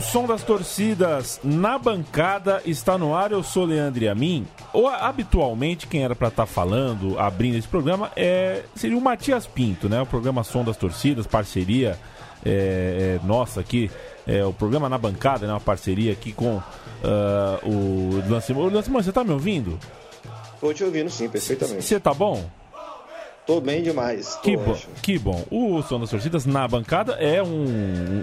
O Som das Torcidas na bancada está no ar. Eu sou Leandro a mim. Ou, habitualmente, quem era para estar tá falando, abrindo esse programa, é, seria o Matias Pinto, né? O programa Som das Torcidas, parceria é, é, nossa aqui. É, o programa na bancada, né? Uma parceria aqui com uh, o Lance. Ô, Lance, você tá me ouvindo? Tô te ouvindo sim, perfeitamente. Você tá bom? Tô bem demais. Tô que bom, que bom. O Som das Torcidas na bancada é um,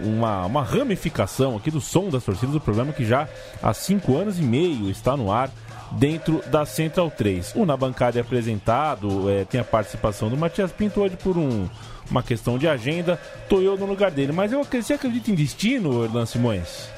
uma, uma ramificação aqui do Som das Torcidas, do programa que já há cinco anos e meio está no ar dentro da Central 3. O Na Bancada é apresentado, é, tem a participação do Matias Pinto hoje por um, uma questão de agenda. Tô eu no lugar dele, mas eu você acredita em destino, Erlan Simões?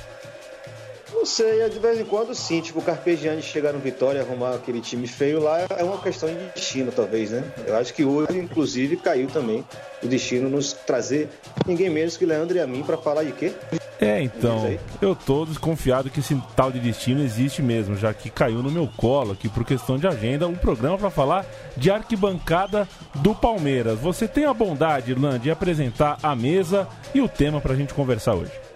Não sei, de vez em quando sim, tipo, o Carpegiani chegar no Vitória arrumar aquele time feio lá é uma questão de destino, talvez, né? Eu acho que hoje, inclusive, caiu também o destino nos trazer ninguém menos que Leandro e a mim para falar de quê? É, então, eu tô desconfiado que esse tal de destino existe mesmo, já que caiu no meu colo aqui por questão de agenda um programa para falar de arquibancada do Palmeiras. Você tem a bondade, Irlan, de apresentar a mesa e o tema para a gente conversar hoje.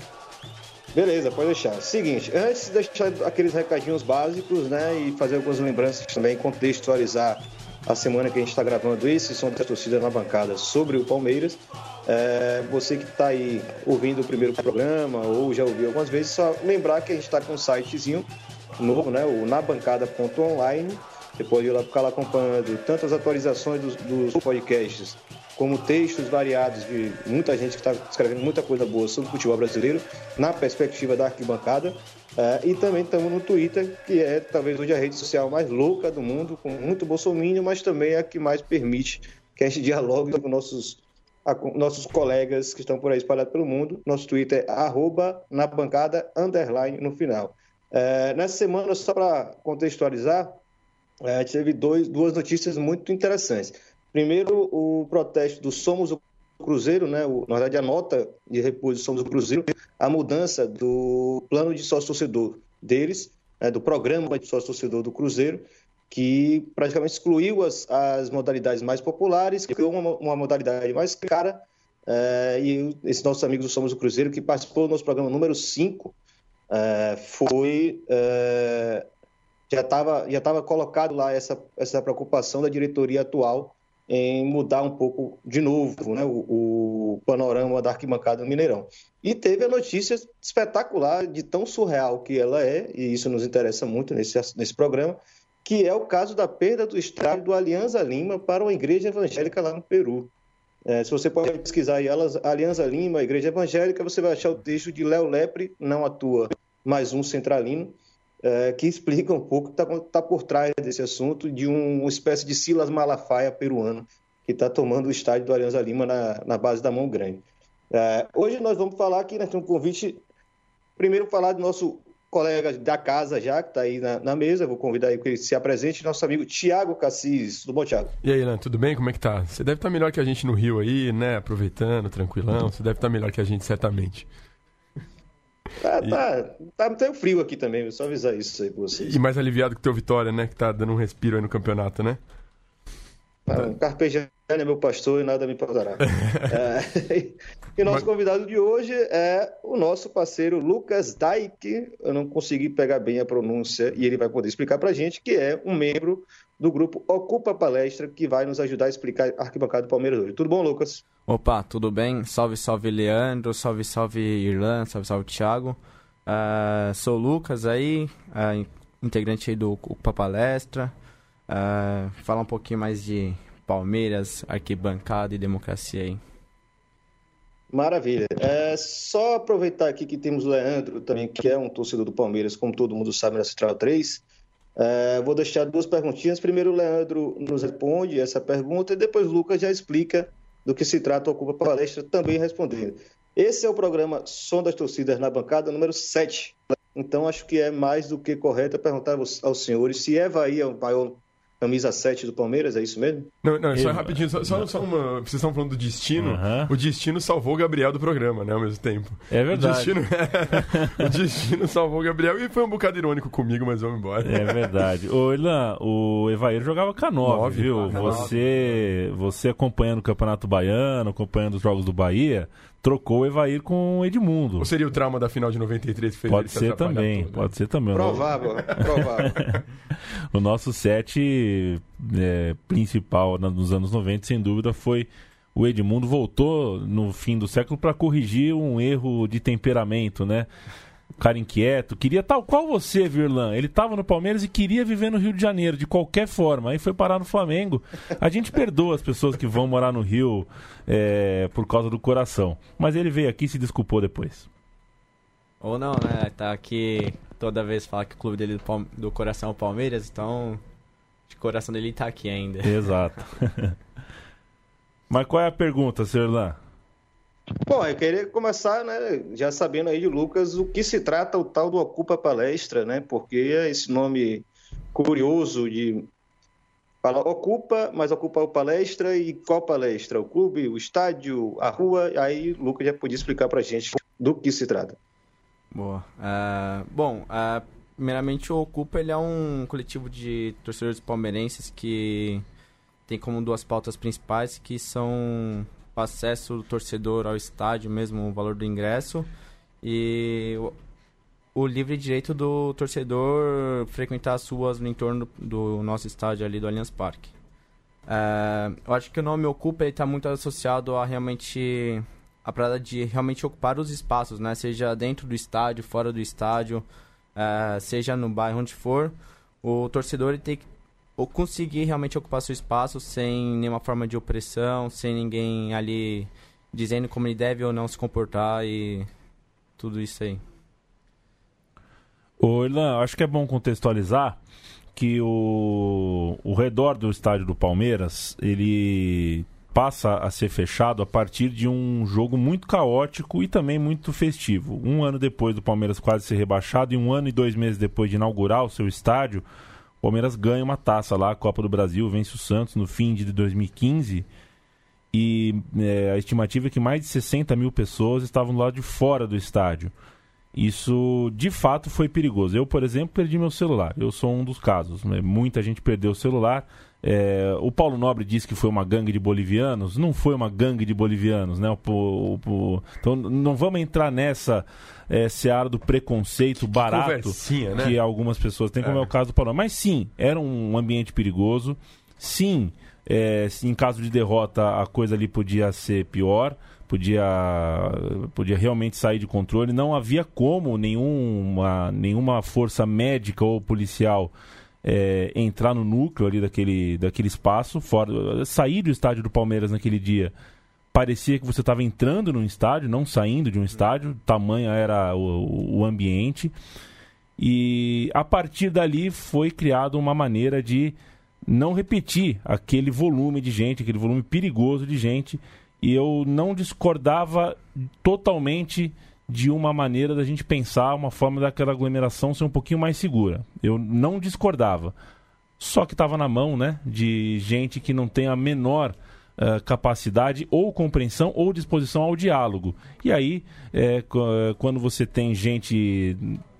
Beleza, pode deixar. Seguinte, antes de deixar aqueles recadinhos básicos, né, e fazer algumas lembranças também, contextualizar a semana que a gente está gravando esse som da torcida na bancada sobre o Palmeiras. É, você que está aí ouvindo o primeiro programa ou já ouviu algumas vezes, só lembrar que a gente está com um sitezinho novo, né, o nabancada.online. Você pode ir lá ficar lá acompanhando tanto as atualizações dos, dos podcasts como textos variados de muita gente que está escrevendo muita coisa boa sobre o futebol brasileiro, na perspectiva da arquibancada. Uh, e também estamos no Twitter, que é talvez hoje a rede social mais louca do mundo, com muito bolsomínio, mas também é a que mais permite que a gente dialogue com nossos, a, com nossos colegas que estão por aí espalhados pelo mundo. Nosso Twitter é arroba na bancada, underline no final. Uh, nessa semana, só para contextualizar, uh, teve dois, duas notícias muito interessantes. Primeiro, o protesto do Somos o Cruzeiro, né? O, na verdade, a nota de repúdio Somos o Cruzeiro, a mudança do plano de sócio-torcedor deles, né, do programa de sócio-torcedor do Cruzeiro, que praticamente excluiu as, as modalidades mais populares, criou uma, uma modalidade mais cara, é, e esse nosso amigo do Somos o Cruzeiro, que participou do nosso programa número 5, é, foi... É, já estava já tava colocado lá essa, essa preocupação da diretoria atual em mudar um pouco de novo né, o, o, panorama da arquibancada do Mineirão. E teve a notícia espetacular de tão surreal que ela é, e isso nos interessa muito nesse, nesse programa, que é o caso da perda do estádio do Alianza Lima para uma igreja evangélica lá no Peru. É, se você pode pesquisar aí, Alianza Lima, Igreja Evangélica, você vai achar o texto de Léo Lepre, não atua, mais um centralino, é, que explica um pouco o que está tá por trás desse assunto, de um, uma espécie de Silas Malafaia peruano, que está tomando o estádio do Alianza Lima na, na base da Mão Grande. É, hoje nós vamos falar aqui, nós temos um convite, primeiro falar do nosso colega da casa já, que está aí na, na, mesa, vou convidar aí que ele se apresente, nosso amigo Tiago Cassis. Tudo bom, Tiago? E aí, Lan, tudo bem? Como é que tá? Você deve estar tá melhor que a gente no Rio aí, né? Aproveitando, tranquilão. Você deve estar tá melhor que a gente, certamente. Tá, e... tá, tá meio frio aqui também, só avisar isso aí pra vocês. E mais aliviado que o teu Vitória, né? Que tá dando um respiro aí no campeonato, né? Ah, tá. Carpegiani é meu pastor e nada me faltará. é, e nosso Mas... convidado de hoje é o nosso parceiro Lucas Daik. Eu não consegui pegar bem a pronúncia e ele vai poder explicar pra gente, que é um membro do grupo Ocupa Palestra, que vai nos ajudar a explicar a arquibancada do Palmeiras hoje. Tudo bom, Lucas? Opa, tudo bem? Salve, salve Leandro, salve, salve Irlan, salve, salve Thiago. Uh, sou o Lucas aí, uh, integrante aí do Ocupa Palestra. Uh, falar um pouquinho mais de Palmeiras, arquibancada e democracia aí. Maravilha. É só aproveitar aqui que temos o Leandro também, que é um torcedor do Palmeiras, como todo mundo sabe, na Central 3. É, vou deixar duas perguntinhas. Primeiro o Leandro nos responde essa pergunta e depois o Lucas já explica do que se trata o Ocupa Palestra, também respondendo. Esse é o programa Som das Torcidas na bancada número 7. Então, acho que é mais do que correto perguntar aos senhores se é o maior camisa 7 do Palmeiras, é isso mesmo? Não, não, só rapidinho, só, só, só, uma. Vocês estão falando do destino. Uhum. O destino salvou o Gabriel do programa, né? Ao mesmo tempo. É verdade. O destino, o destino salvou o Gabriel e foi um bocado irônico comigo, mas vamos embora. É verdade. Ô, Ilan, o Evair jogava K9, viu? Você, você acompanhando o Campeonato Baiano, acompanhando os jogos do Bahia trocou o Evair com o Edmundo. Ou seria o trauma da final de 93 que fez Pode ser também, todo, né? pode ser também. Provável, provável. O nosso set é, principal nos anos 90, sem dúvida, foi o Edmundo. Voltou no fim do século para corrigir um erro de temperamento, né? Cara inquieto, queria tal qual você, Virlan. Ele estava no Palmeiras e queria viver no Rio de Janeiro, de qualquer forma. Aí foi parar no Flamengo. A gente perdoa as pessoas que vão morar no Rio é, por causa do coração. Mas ele veio aqui e se desculpou depois. Ou não, né? Tá aqui toda vez fala que o clube dele do, Palme- do coração é o Palmeiras, então o coração dele tá aqui ainda. Exato. Mas qual é a pergunta, Serlan? Bom, eu queria começar, né, já sabendo aí de Lucas o que se trata o tal do Ocupa Palestra, né? Porque é esse nome curioso de fala ocupa, mas ocupa o palestra e qual palestra? O clube, o estádio, a rua? Aí o Lucas já podia explicar pra gente do que se trata. Boa. Ah, bom, ah, primeiramente o Ocupa ele é um coletivo de torcedores palmeirenses que tem como duas pautas principais que são o acesso do torcedor ao estádio mesmo, o valor do ingresso e o, o livre direito do torcedor frequentar as ruas no entorno do nosso estádio ali do Allianz Parque. Ah, eu acho que o nome Ocupa está muito associado a realmente a parada de realmente ocupar os espaços, né? Seja dentro do estádio, fora do estádio, eh, seja no bairro onde for, o torcedor tem que ou conseguir realmente ocupar seu espaço sem nenhuma forma de opressão, sem ninguém ali dizendo como ele deve ou não se comportar e tudo isso aí. Ô, Irlan, acho que é bom contextualizar que o, o redor do estádio do Palmeiras, ele passa a ser fechado a partir de um jogo muito caótico e também muito festivo. Um ano depois do Palmeiras quase ser rebaixado e um ano e dois meses depois de inaugurar o seu estádio, Palmeiras ganha uma taça lá, a Copa do Brasil, vence o Santos no fim de 2015 e é, a estimativa é que mais de 60 mil pessoas estavam do lado de fora do estádio. Isso de fato foi perigoso. Eu, por exemplo, perdi meu celular. Eu sou um dos casos. né? Muita gente perdeu o celular. É, o Paulo Nobre disse que foi uma gangue de bolivianos. Não foi uma gangue de bolivianos, né? O- o- o- então não vamos entrar nessa é, seara do preconceito barato conversinha, né? que algumas pessoas têm, como é, É. o caso do Paulo Nobre. Mas sim, era um ambiente perigoso. Sim, é, em caso de derrota a coisa ali podia ser pior, podia, podia realmente sair de controle. Não havia como nenhuma, nenhuma força médica ou policial é, entrar no núcleo ali daquele, daquele espaço, fora, sair do estádio do Palmeiras naquele dia. Parecia que você estava entrando num estádio, não saindo de um estádio, tamanho era o, o ambiente. E a partir dali foi criada uma maneira de não repetir aquele volume de gente, aquele volume perigoso de gente. E eu não discordava totalmente de uma maneira da gente pensar, uma forma daquela aglomeração ser um pouquinho mais segura. Eu não discordava. Só que estava na mão, né, de gente que não tem a menor eh, capacidade ou compreensão ou disposição ao diálogo. E aí, eh, quando você tem gente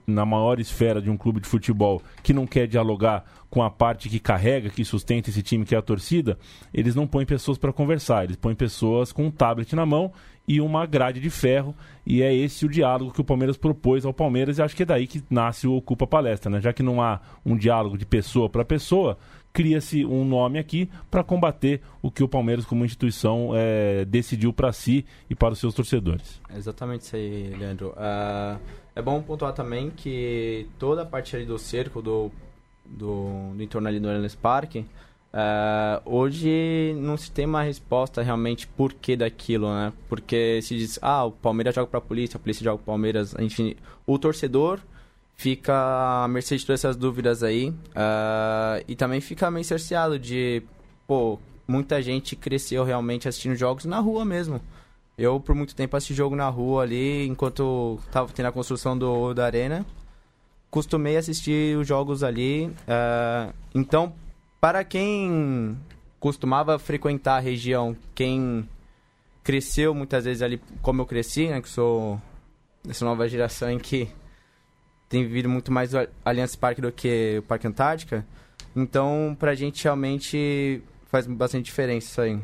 na maior esfera de um clube de futebol que não quer dialogar com a parte que carrega, que sustenta esse time, que é a torcida, eles não põem pessoas para conversar, eles põem pessoas com um tablet na mão e uma grade de ferro, e é esse o diálogo que o Palmeiras propôs ao Palmeiras, e acho que é daí que nasce o Ocupa Palestra, né? Já que não há um diálogo de pessoa para pessoa, cria-se um nome aqui para combater o que o Palmeiras, como instituição, eh, decidiu para si e para os seus torcedores. É exatamente isso aí, Leandro. Ah, é bom pontuar também que toda a parte ali do cerco, do, do, do entorno ali do Allianz Parque, ah, hoje não se tem uma resposta realmente por que daquilo, né? Porque se diz, ah, o Palmeiras joga pra polícia, a polícia joga pro Palmeiras, enfim, o torcedor fica à mercê de todas essas dúvidas aí ah, e também fica meio cerceado de, pô, muita gente cresceu realmente assistindo jogos na rua mesmo. Eu, por muito tempo, assisti jogo na rua ali, enquanto tava tendo a construção do, da arena. Costumei assistir os jogos ali. eh, então, para quem costumava frequentar a região, quem cresceu muitas vezes ali, como eu cresci, né, que sou dessa nova geração em que tem vivido muito mais o Allianz Parque do que o Parque Antártica. Então, pra gente realmente faz bastante diferença isso aí.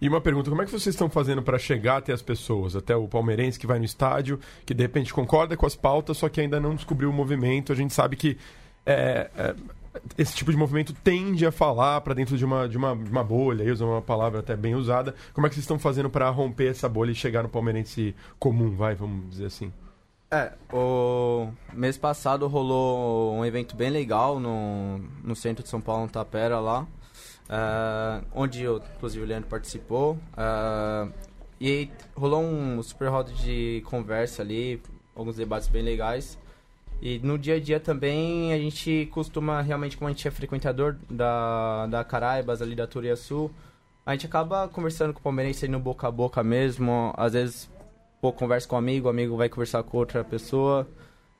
E uma pergunta, como é que vocês estão fazendo para chegar até as pessoas, até o palmeirense que vai no estádio, que de repente concorda com as pautas, só que ainda não descobriu o movimento? A gente sabe que é, é, esse tipo de movimento tende a falar para dentro de uma, de, uma, de uma bolha, usa uma palavra até bem usada. Como é que vocês estão fazendo para romper essa bolha e chegar no palmeirense comum, vai, vamos dizer assim? É, o mês passado rolou um evento bem legal no, no centro de São Paulo, no Tapera, lá, uh, onde eu, inclusive o Leandro participou. Uh, e rolou um super roda de conversa ali, alguns debates bem legais. E no dia a dia também a gente costuma, realmente, como a gente é frequentador da, da Caraibas, ali da Turiaçu, a gente acaba conversando com o palmeirense no boca a boca mesmo. Às vezes, pô, conversa com um amigo, o amigo vai conversar com outra pessoa.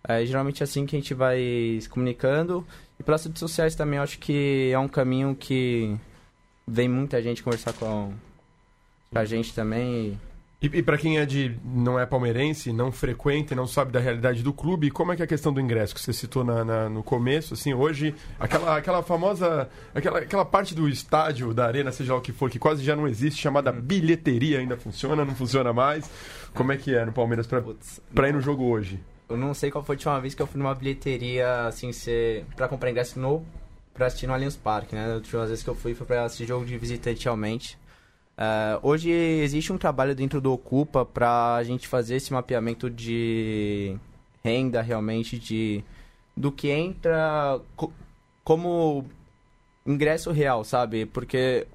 É geralmente é assim que a gente vai se comunicando. E pelas redes sociais também, acho que é um caminho que vem muita gente conversar com a gente também. E, e para quem é de não é palmeirense, não frequenta, não sabe da realidade do clube, como é que é a questão do ingresso que você citou na, na, no começo? Assim, hoje aquela, aquela famosa aquela, aquela parte do estádio, da arena, seja lá o que for, que quase já não existe, chamada uhum. bilheteria, ainda funciona, não funciona mais. Como é que é no Palmeiras para ir no jogo hoje? Eu não sei qual foi a última vez que eu fui numa bilheteria assim, ser para comprar ingresso no para assistir no Allianz Parque, né? A última vez que eu fui foi para assistir jogo de visitante realmente. Uh, hoje existe um trabalho dentro do Ocupa para a gente fazer esse mapeamento de renda realmente de do que entra co como ingresso real, sabe? Porque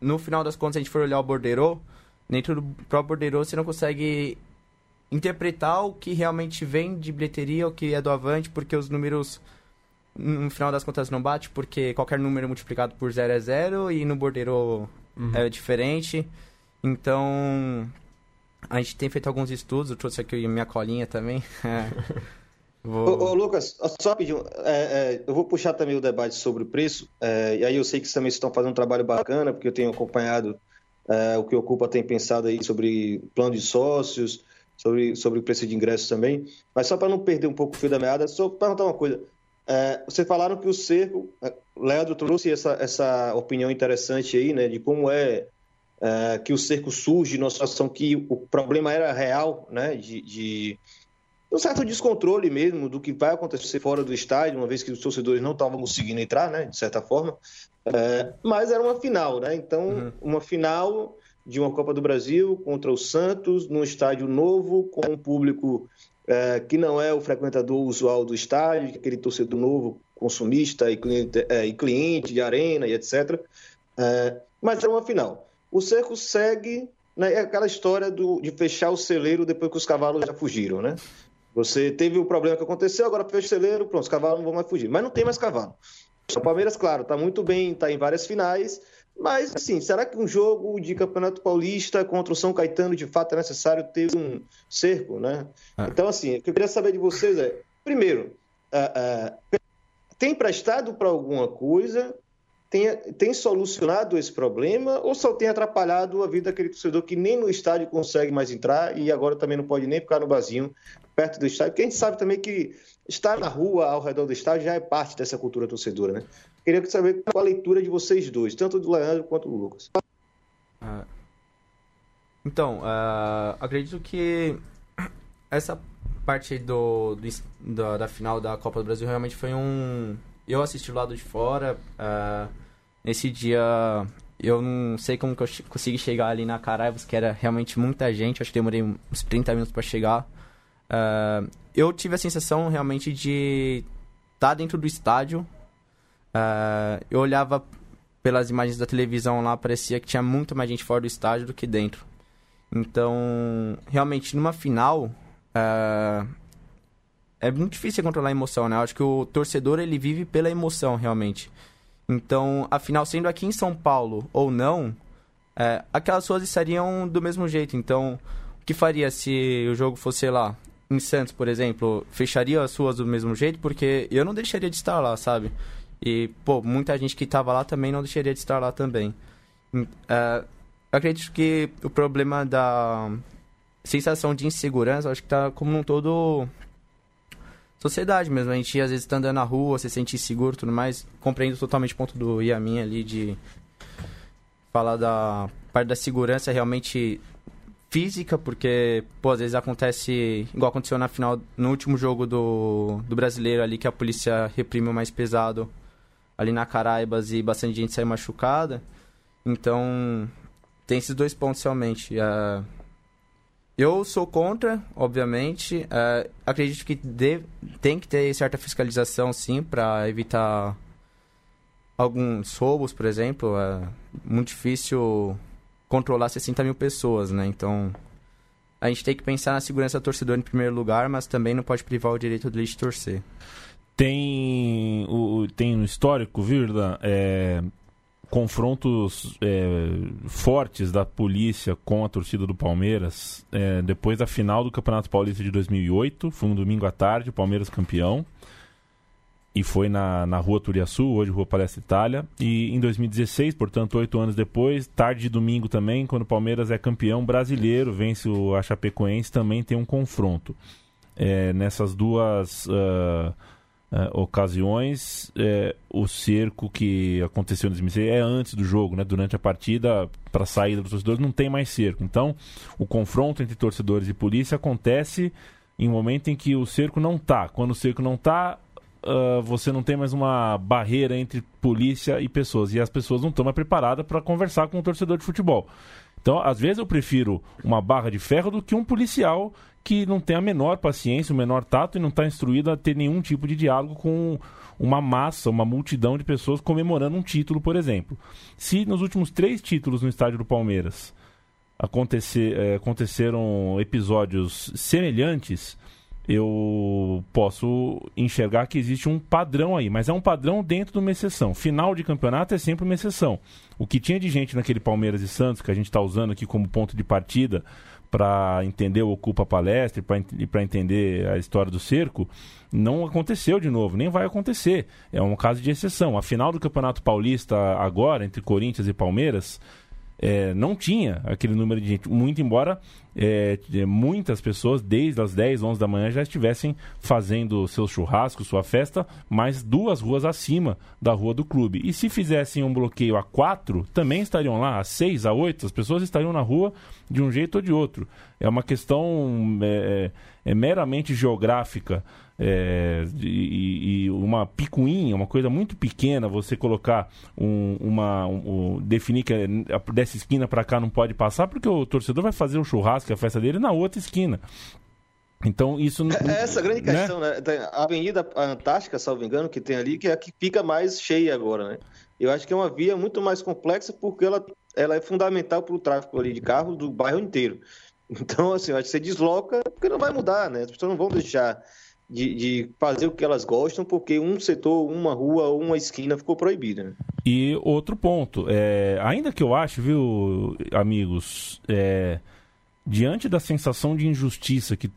no final das contas, se a gente for olhar o bordeiro, dentro do próprio bordeiro você não consegue interpretar o que realmente vem de bilheteria, o que é do avante, porque os números no final das contas não bate, porque qualquer número multiplicado por zero é zero e no bordeiro uhum. é diferente. Então, a gente tem feito alguns estudos, eu trouxe aqui minha colinha também. Vou... Ô, ô, Lucas, só pedir, é, é, eu vou puxar também o debate sobre o preço, é, e aí eu sei que vocês também estão fazendo um trabalho bacana, porque eu tenho acompanhado é, o que o Ocupa tem pensado aí sobre plano de sócios, sobre, sobre o preço de ingressos também, mas só para não perder um pouco o fio da meada, só perguntar uma coisa, é, vocês falaram que o cerco, é, Leandro trouxe essa, essa opinião interessante aí, né, de como é, é que o cerco surge numa situação que o problema era real, né, de, de um certo descontrole mesmo do que vai acontecer fora do estádio, uma vez que os torcedores não estavam conseguindo entrar, né, de certa forma, é, mas era uma final, né, então uhum. uma final de uma Copa do Brasil contra o Santos, num estádio novo, com um público é, que não é o frequentador usual do estádio, aquele torcedor novo, consumista e cliente, é, e cliente de arena e etc. É, mas é uma final. O cerco segue né, é aquela história do, de fechar o celeiro depois que os cavalos já fugiram, né? Você teve o problema que aconteceu, agora fecha o celeiro, pronto, os cavalos não vão mais fugir. Mas não tem mais cavalo. O Palmeiras, claro, está muito bem, está em várias finais, mas, assim, será que um jogo de Campeonato Paulista contra o São Caetano, de fato, é necessário ter um cerco, né? Ah. Então, assim, o que eu queria saber de vocês é, primeiro, uh, uh, tem prestado para alguma coisa? Tem, tem solucionado esse problema ou só tem atrapalhado a vida daquele torcedor que nem no estádio consegue mais entrar e agora também não pode nem ficar no barzinho perto do estádio? Porque a gente sabe também que estar na rua ao redor do estádio já é parte dessa cultura torcedora, né? Queria saber qual a leitura de vocês dois, tanto do Leandro quanto do Lucas. Uh, então, uh, acredito que essa parte do, do, da final da Copa do Brasil realmente foi um. Eu assisti do lado de fora. Uh, nesse dia eu não sei como que eu consegui chegar ali na Caraibas, que era realmente muita gente. Acho que demorei uns 30 minutos para chegar. Uh, eu tive a sensação realmente de estar tá dentro do estádio, Uh, eu olhava pelas imagens da televisão lá, parecia que tinha muito mais gente fora do estádio do que dentro. Então, realmente, numa final, uh, é muito difícil controlar a emoção, né? Eu acho que o torcedor, ele vive pela emoção, realmente. Então, afinal, sendo aqui em São Paulo ou não, uh, aquelas ruas estariam do mesmo jeito. Então, o que faria se o jogo fosse, lá, em Santos, por exemplo? Fecharia as ruas do mesmo jeito? Porque eu não deixaria de estar lá, sabe? E, pô, muita gente que estava lá também não deixaria de estar lá também. Uh, acredito que o problema da sensação de insegurança, acho que tá como um todo sociedade mesmo. A gente às vezes tá andando na rua, se sente inseguro e tudo mais. Compreendo totalmente o ponto do Yamin ali de falar da parte da segurança realmente física, porque, pô, às vezes acontece, igual aconteceu na final, no último jogo do, do brasileiro ali, que a polícia reprimiu mais pesado ali na Caraibas e bastante gente saiu machucada. Então, tem esses dois pontos realmente. Uh, eu sou contra, obviamente. Uh, acredito que tem que ter certa fiscalização, sim, para evitar alguns roubos, por exemplo. É muito difícil controlar 60 mil pessoas, né? Então, a gente tem que pensar na segurança do torcedor em primeiro lugar, mas também não pode privar o direito dele de torcer. Tem o tem no histórico, Virda, é, confrontos é, fortes da polícia com a torcida do Palmeiras é, depois da final do Campeonato Paulista de 2008. Foi um domingo à tarde, o Palmeiras campeão e foi na, na Rua Turiaçu, hoje Rua Palestra Itália. E em 2016, portanto, oito anos depois, tarde de domingo também, quando o Palmeiras é campeão brasileiro, vence o a Chapecoense, também tem um confronto. É, nessas duas uh, uh, ocasiões, é, o cerco que aconteceu em 2016 é antes do jogo, né? durante a partida, para a saída dos torcedores, não tem mais cerco. Então, o confronto entre torcedores e polícia acontece em um momento em que o cerco não está. Quando o cerco não está, uh, você não tem mais uma barreira entre polícia e pessoas. E as pessoas não estão mais preparadas para conversar com um torcedor de futebol. Então, às vezes, eu prefiro uma barra de ferro do que um policial que não tem a menor paciência, o menor tato e não está instruído a ter nenhum tipo de diálogo com uma massa, uma multidão de pessoas comemorando um título, por exemplo. Se nos últimos três títulos no estádio do Palmeiras acontecer, eh, aconteceram episódios semelhantes, eu posso enxergar que existe um padrão aí, mas é um padrão dentro de uma exceção. Final de campeonato é sempre uma exceção. O que tinha de gente naquele Palmeiras e Santos, que a gente está usando aqui como ponto de partida para entender o Ocupa Palestra e para entender a história do cerco, não aconteceu de novo, nem vai acontecer. É um caso de exceção. A final do Campeonato Paulista agora, entre Corinthians e Palmeiras, é, não tinha aquele número de gente, muito embora é, muitas pessoas, desde as 10, 11 da manhã, já estivessem fazendo seus churrascos, sua festa, mas duas ruas acima da rua do clube. E se fizessem um bloqueio a quatro, também estariam lá, a seis, a oito, as pessoas estariam na rua de um jeito ou de outro. É uma questão é, é, é meramente geográfica é, e, e, uma picuinha, uma coisa muito pequena, você colocar um, uma. Um, definir que é, dessa esquina para cá não pode passar, porque o torcedor vai fazer o churrasco, a festa dele, na outra esquina. Então, isso. É essa grande né? questão, né? né? A Avenida Antártica, salvo engano, que tem ali, que é a que fica mais cheia agora, né? Eu acho que é uma via muito mais complexa porque ela, ela é fundamental para o tráfego ali de carros do bairro inteiro. Então, assim, eu acho que você desloca porque não vai mudar, né? As pessoas não vão deixar de, de, fazer o que elas gostam, porque um setor, uma rua ou uma esquina ficou proibida. Né? E outro ponto, é, ainda que eu acho, viu, amigos, é, diante da sensação de injustiça que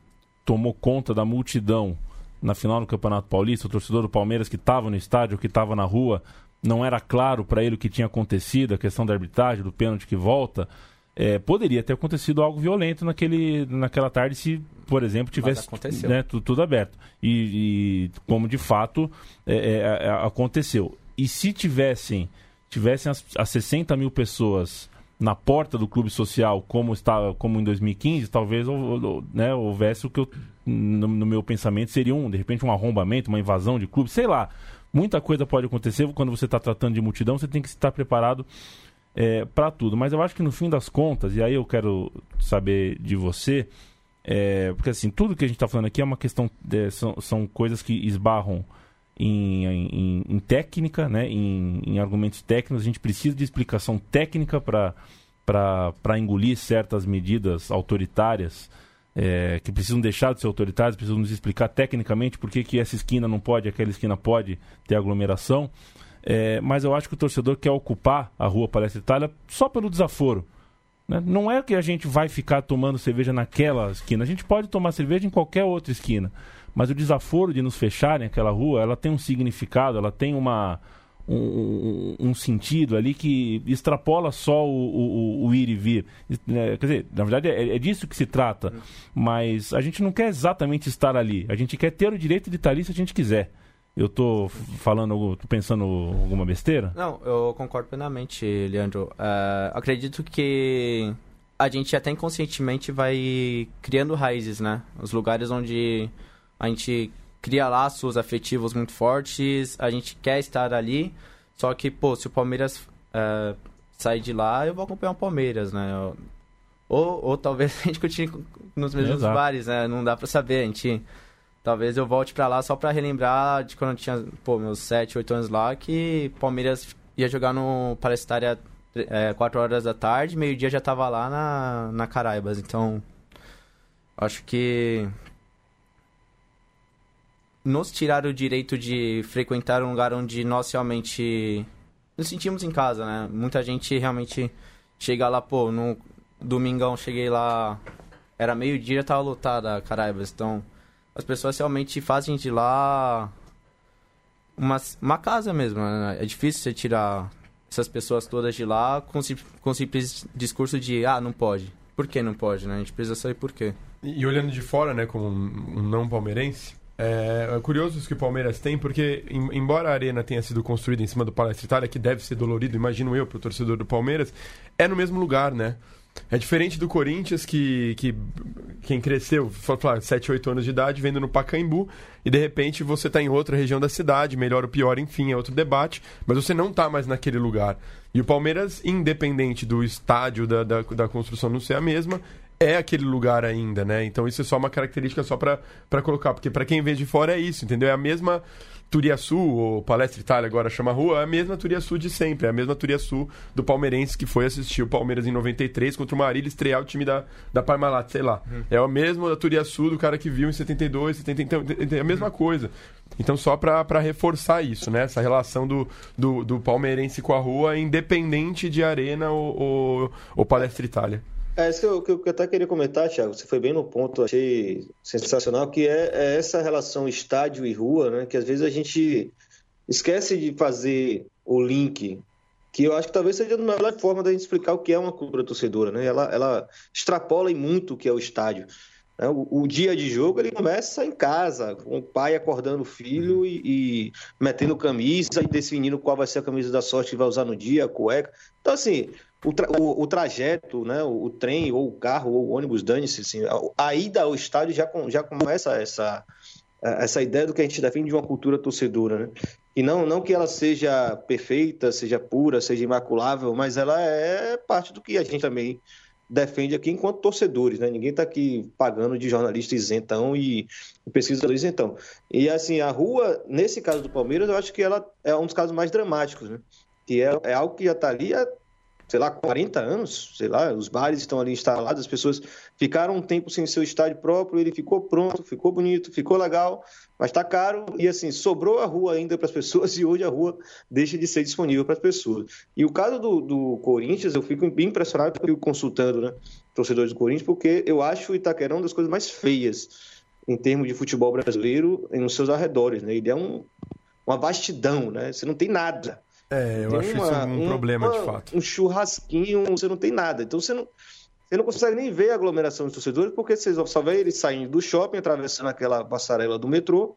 tomou conta da multidão na final do Campeonato Paulista, o torcedor do Palmeiras que estava no estádio, que estava na rua, não era claro para ele o que tinha acontecido, a questão da arbitragem, do pênalti que volta. É, poderia ter acontecido algo violento naquele, naquela tarde se, por exemplo, tivesse né, tudo, tudo, aberto. E, e, como de fato é, é, é, aconteceu. E se tivessem, tivessem as, as 60 mil pessoas na porta do clube social, como estava como em 2015, talvez né, houvesse o que eu, no, no, meu pensamento seria um, de repente, um arrombamento, uma invasão de clube, sei lá. Muita coisa pode acontecer quando você está tratando de multidão, você tem que estar preparado é, para tudo. Mas eu acho que no fim das contas, e aí eu quero saber de você, é, porque assim, tudo que a gente está falando aqui é uma questão, de, são, são coisas que esbarram em, em, em técnica, né, em, em, argumentos técnicos. A gente precisa de explicação técnica para engolir certas medidas autoritárias. É, que precisam deixar de ser autoritárias, precisam nos explicar tecnicamente por que, que essa esquina não pode, aquela esquina pode ter aglomeração. É, mas eu acho que o torcedor quer ocupar a rua Palestra Itália só pelo desaforo. Né? Não é que a gente vai ficar tomando cerveja naquela esquina. A gente pode tomar cerveja em qualquer outra esquina. Mas o desaforo de nos fecharem aquela rua, ela tem um significado, ela tem uma, um, um, sentido ali que extrapola só o, o, o ir e vir. É, quer dizer, na verdade é, é, disso que se trata. Mas a gente não quer exatamente estar ali. A gente quer ter o direito de estar ali se a gente quiser. Eu tô falando, tô pensando alguma besteira? Não, eu concordo plenamente, Leandro. Uh, acredito que a gente até inconscientemente vai criando raízes, né? Os lugares onde a gente cria laços afetivos muito fortes, a gente quer estar ali, só que, pô, se o Palmeiras uh, sair de lá, eu vou acompanhar o Palmeiras, né? Ou, ou talvez a gente continue nos mesmos Exato. bares, né? Não dá pra saber, a gente... Talvez eu volte para lá só para relembrar de quando eu tinha, pô, meus 7, 8 anos lá, que Palmeiras ia jogar no Palestária é, 4 horas da tarde, meio-dia já tava lá na, na Caraibas. Então, acho que nos tirar o direito de frequentar um lugar onde nós realmente nos sentimos em casa, né? Muita gente realmente chega lá, pô, no domingão cheguei lá, era meio-dia, tava lotada a Caraibas. Então, as pessoas realmente fazem de lá uma, uma casa mesmo, né? É difícil você tirar essas pessoas todas de lá com, com simples discurso de ah, não pode. Por que não pode, né? A gente precisa saber por quê. E, olhando de fora, né, como um, não palmeirense, é, é curioso isso que o Palmeiras tem, porque em, embora a arena tenha sido construída em cima do Palestra Itália, que deve ser dolorido, imagino eu, para o torcedor do Palmeiras, é no mesmo lugar, né? É diferente do Corinthians, que, que quem cresceu, falar, 7, 8 anos de idade, vendo no Pacaembu, e de repente você está em outra região da cidade, melhor ou pior, enfim, é outro debate, mas você não está mais naquele lugar. E o Palmeiras, independente do estádio da, da, da construção não ser a mesma, é aquele lugar ainda, né? Então isso é só uma característica só para colocar, porque para quem vê de fora é isso, entendeu? É a mesma Turiaçu, ou Palestra Itália agora chama rua, é a mesma Turiaçu de sempre, é a mesma Turiaçu do palmeirense que foi assistir o Palmeiras em 93 contra o Marília estrear o time da, da Parmalat, sei lá. Uhum. É a mesma Turiaçu do cara que viu em 72, 70, então, é a mesma coisa. Então, só para reforçar isso, né? Essa relação do, do, do, palmeirense com a rua, independente de arena ou, ou, ou Palestra Itália. É isso que eu, que eu, até queria comentar, Thiago. Você foi bem no ponto, achei sensacional, que é, é, essa relação estádio e rua, né? Que às vezes a gente esquece de fazer o link, que eu acho que talvez seja a melhor forma da gente explicar o que é uma cultura torcedora, né? Ela, ela extrapola em muito o que é o estádio. Né? O, o, dia de jogo ele começa em casa, com o pai acordando o filho e, e metendo camisa e definindo qual vai ser a camisa da sorte que vai usar no dia, a cueca. Então, assim, o, tra o, o, trajeto, né, o, o, trem, ou o carro, ou o ônibus, dane-se, assim, a, ida ao estádio já, com, já começa essa, essa ideia do que a gente defende de uma cultura torcedora, né? E não, não que ela seja perfeita, seja pura, seja imaculável, mas ela é parte do que a gente também defende aqui enquanto torcedores, né? Ninguém está aqui pagando de jornalista isentão e, e pesquisador isentão. E assim, a rua, nesse caso do Palmeiras, eu acho que ela é um dos casos mais dramáticos, né? Que é, é algo que já está ali há sei lá, 40 anos, sei lá, os bares estão ali instalados, as pessoas ficaram um tempo sem seu estádio próprio, ele ficou pronto, ficou bonito, ficou legal, mas está caro e assim, sobrou a rua ainda para as pessoas e hoje a rua deixa de ser disponível para as pessoas. E o caso do, do, Corinthians, eu fico bem impressionado, eu fico consultando, né, torcedores do Corinthians, porque eu acho o Itaquerão uma das coisas mais feias em termos de futebol brasileiro nos seus arredores, né? Ele é um, uma vastidão, né? Você não tem nada. É, eu tem acho uma, isso um, um problema uma, de fato. Um churrasquinho, você não tem nada. Então você não, você não consegue nem ver a aglomeração de torcedores, porque você só vê eles saindo do shopping, atravessando aquela passarela do metrô,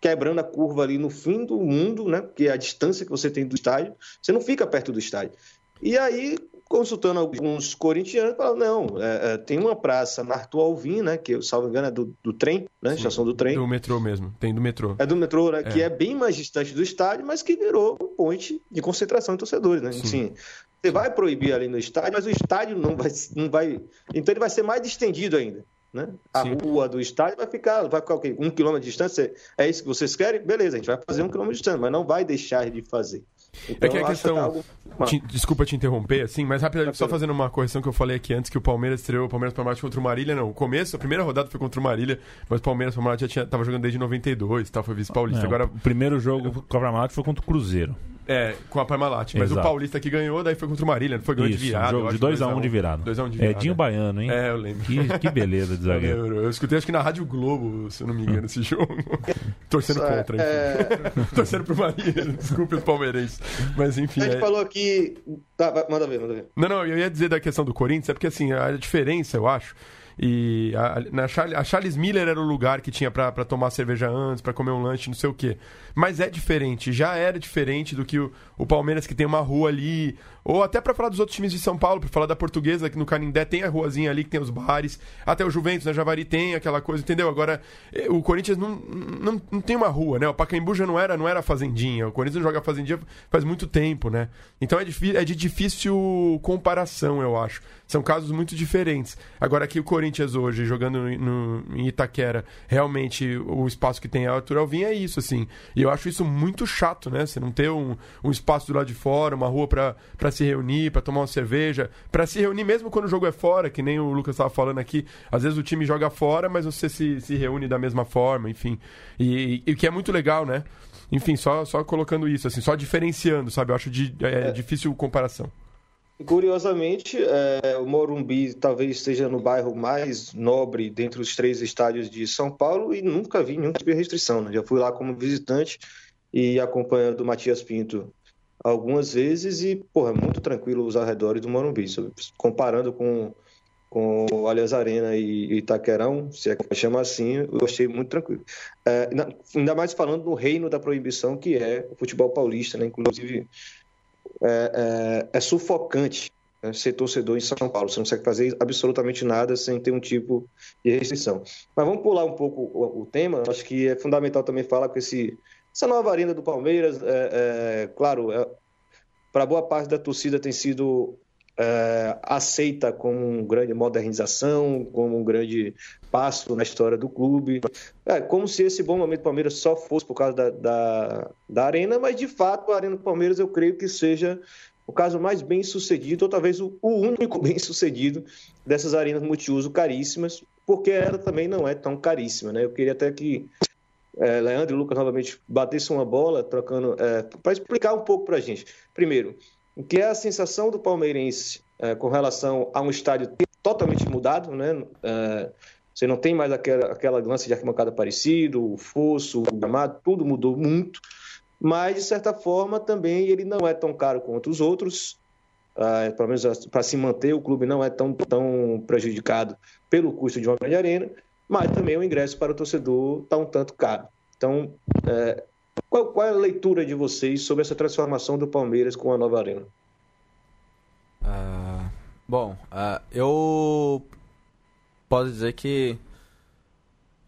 quebrando a curva ali no fim do mundo, né? Que é a distância que você tem do estádio. Você não fica perto do estádio. E aí, consultando alguns corintianos, falaram, não, é, é, tem uma praça na Arthur Alvim, né, que, salvo engano, é do, do trem, né, Sim, estação do trem. Do metrô mesmo, tem do metrô. É do metrô, né, é. que é bem mais distante do estádio, mas que virou um ponte de concentração de torcedores, né, Sim. assim, você vai proibir ali no estádio, mas o estádio não vai, não vai, então ele vai ser mais distendido ainda. Né? A Sim. rua do estádio vai ficar, vai ficar o quê? Um quilômetro de distância? É isso que vocês querem? Beleza, a gente vai fazer um quilômetro de distância, mas não vai deixar de fazer. Então, é que a questão. Que é algo... te, desculpa te interromper, assim, mas rapidamente, só fazendo uma correção que eu falei aqui antes, que o Palmeiras estreou o Palmeiras Parmalat contra o Marília, não. O começo, a primeira rodada foi contra o Marília, mas o Palmeiras Parmalat já tinha, tava jogando desde 92, tal, foi vice-paulista. Agora... O primeiro jogo com o foi contra o Cruzeiro. É, com a Parmalat. Mas Exato. o Paulista que ganhou, daí foi contra o Marília, foi ganhou de virada. Jogo de 2x1 um de virada. 2x1 um de virada. É Dinho Baiano, hein? É, eu lembro. Que, que beleza de zagueiro. Eu, eu, escutei acho que na Rádio Globo, se eu não me engano, esse jogo. Torcendo é, contra, é... Torcendo pro Marília, desculpe os palmeirenses. Mas enfim. A gente é... falou aqui. Tá, manda ver, manda ver. Não, não, eu ia dizer da questão do Corinthians, é porque assim, a diferença, eu acho E a, na Charles, a Charles Miller era o lugar que tinha para tomar cerveja antes, para comer um lanche, não sei o quê. Mas é diferente, já era diferente do que o, o Palmeiras que tem uma rua ali, ou até para falar dos outros times de São Paulo, para falar da Portuguesa, que no Canindé tem a ruazinha ali que tem os bares, até o Juventus na Javari tem aquela coisa, entendeu? Agora eh, o Corinthians não, não, não tem uma rua, né? O Pacaembu já não era, não era fazendinha. O Corinthians joga fazendinha faz muito tempo, né? Então é, é de difícil comparação, eu acho. São casos muito diferentes. Agora aqui o Corinthians hoje, jogando no, em Itaquera, realmente o espaço que tem a Arthur Alvim é isso, assim. E eu acho isso muito chato, né? Você não ter um, um espaço do lado de fora, uma rua para se reunir, para tomar uma cerveja, para se reunir mesmo quando o jogo é fora, que nem o Lucas estava falando aqui. Às vezes o time joga fora, mas você se, se reúne da mesma forma, enfim. E, o que é muito legal, né? Enfim, só, só colocando isso, assim, só diferenciando, sabe? Eu acho de, é, é. difícil comparação. Curiosamente, é, o Morumbi talvez esteja no bairro mais nobre dentre os três estádios de São Paulo e nunca vi nenhum tipo de restrição. Né? Já fui lá como visitante e acompanhando o Matias Pinto algumas vezes e, porra, é muito tranquilo os arredores do Morumbi. Comparando com, com o Allianz Arena e Itaquerão, se é que chama assim, eu achei muito tranquilo. É, ainda mais falando no reino da proibição que é o futebol paulista, né? Inclusive é, é, é sufocante né, ser torcedor em São Paulo. Você não consegue fazer absolutamente nada sem ter um tipo de restrição. Mas vamos pular um pouco o, o tema. Acho que é fundamental também falar com esse, essa nova arena do Palmeiras. É, é claro, é, para boa parte da torcida tem sido é, aceita como uma grande modernização, como um grande passo na história do clube. É como se esse bom momento do Palmeiras só fosse por causa da, da, da Arena, mas de fato a Arena do Palmeiras eu creio que seja o caso mais bem sucedido, ou talvez o, único bem sucedido dessas arenas multiuso caríssimas, porque ela também não é tão caríssima. Né? Eu queria até que é, Leandro e Lucas novamente batessem uma bola, trocando, é, para explicar um pouco para a gente. Primeiro, o que é a sensação do palmeirense é, com relação a um estádio totalmente mudado, né? É, você não tem mais aquela, aquela lance de arquibancada parecido, o fosso, o gramado, tudo mudou muito, mas de certa forma também ele não é tão caro quanto os outros, é, pelo menos para se manter o clube não é tão, tão prejudicado pelo custo de uma grande arena, mas também o ingresso para o torcedor está um tanto caro. Então, é, qual, qual, é a leitura de vocês sobre essa transformação do Palmeiras com a nova arena? Uh, bom, uh, eu posso dizer que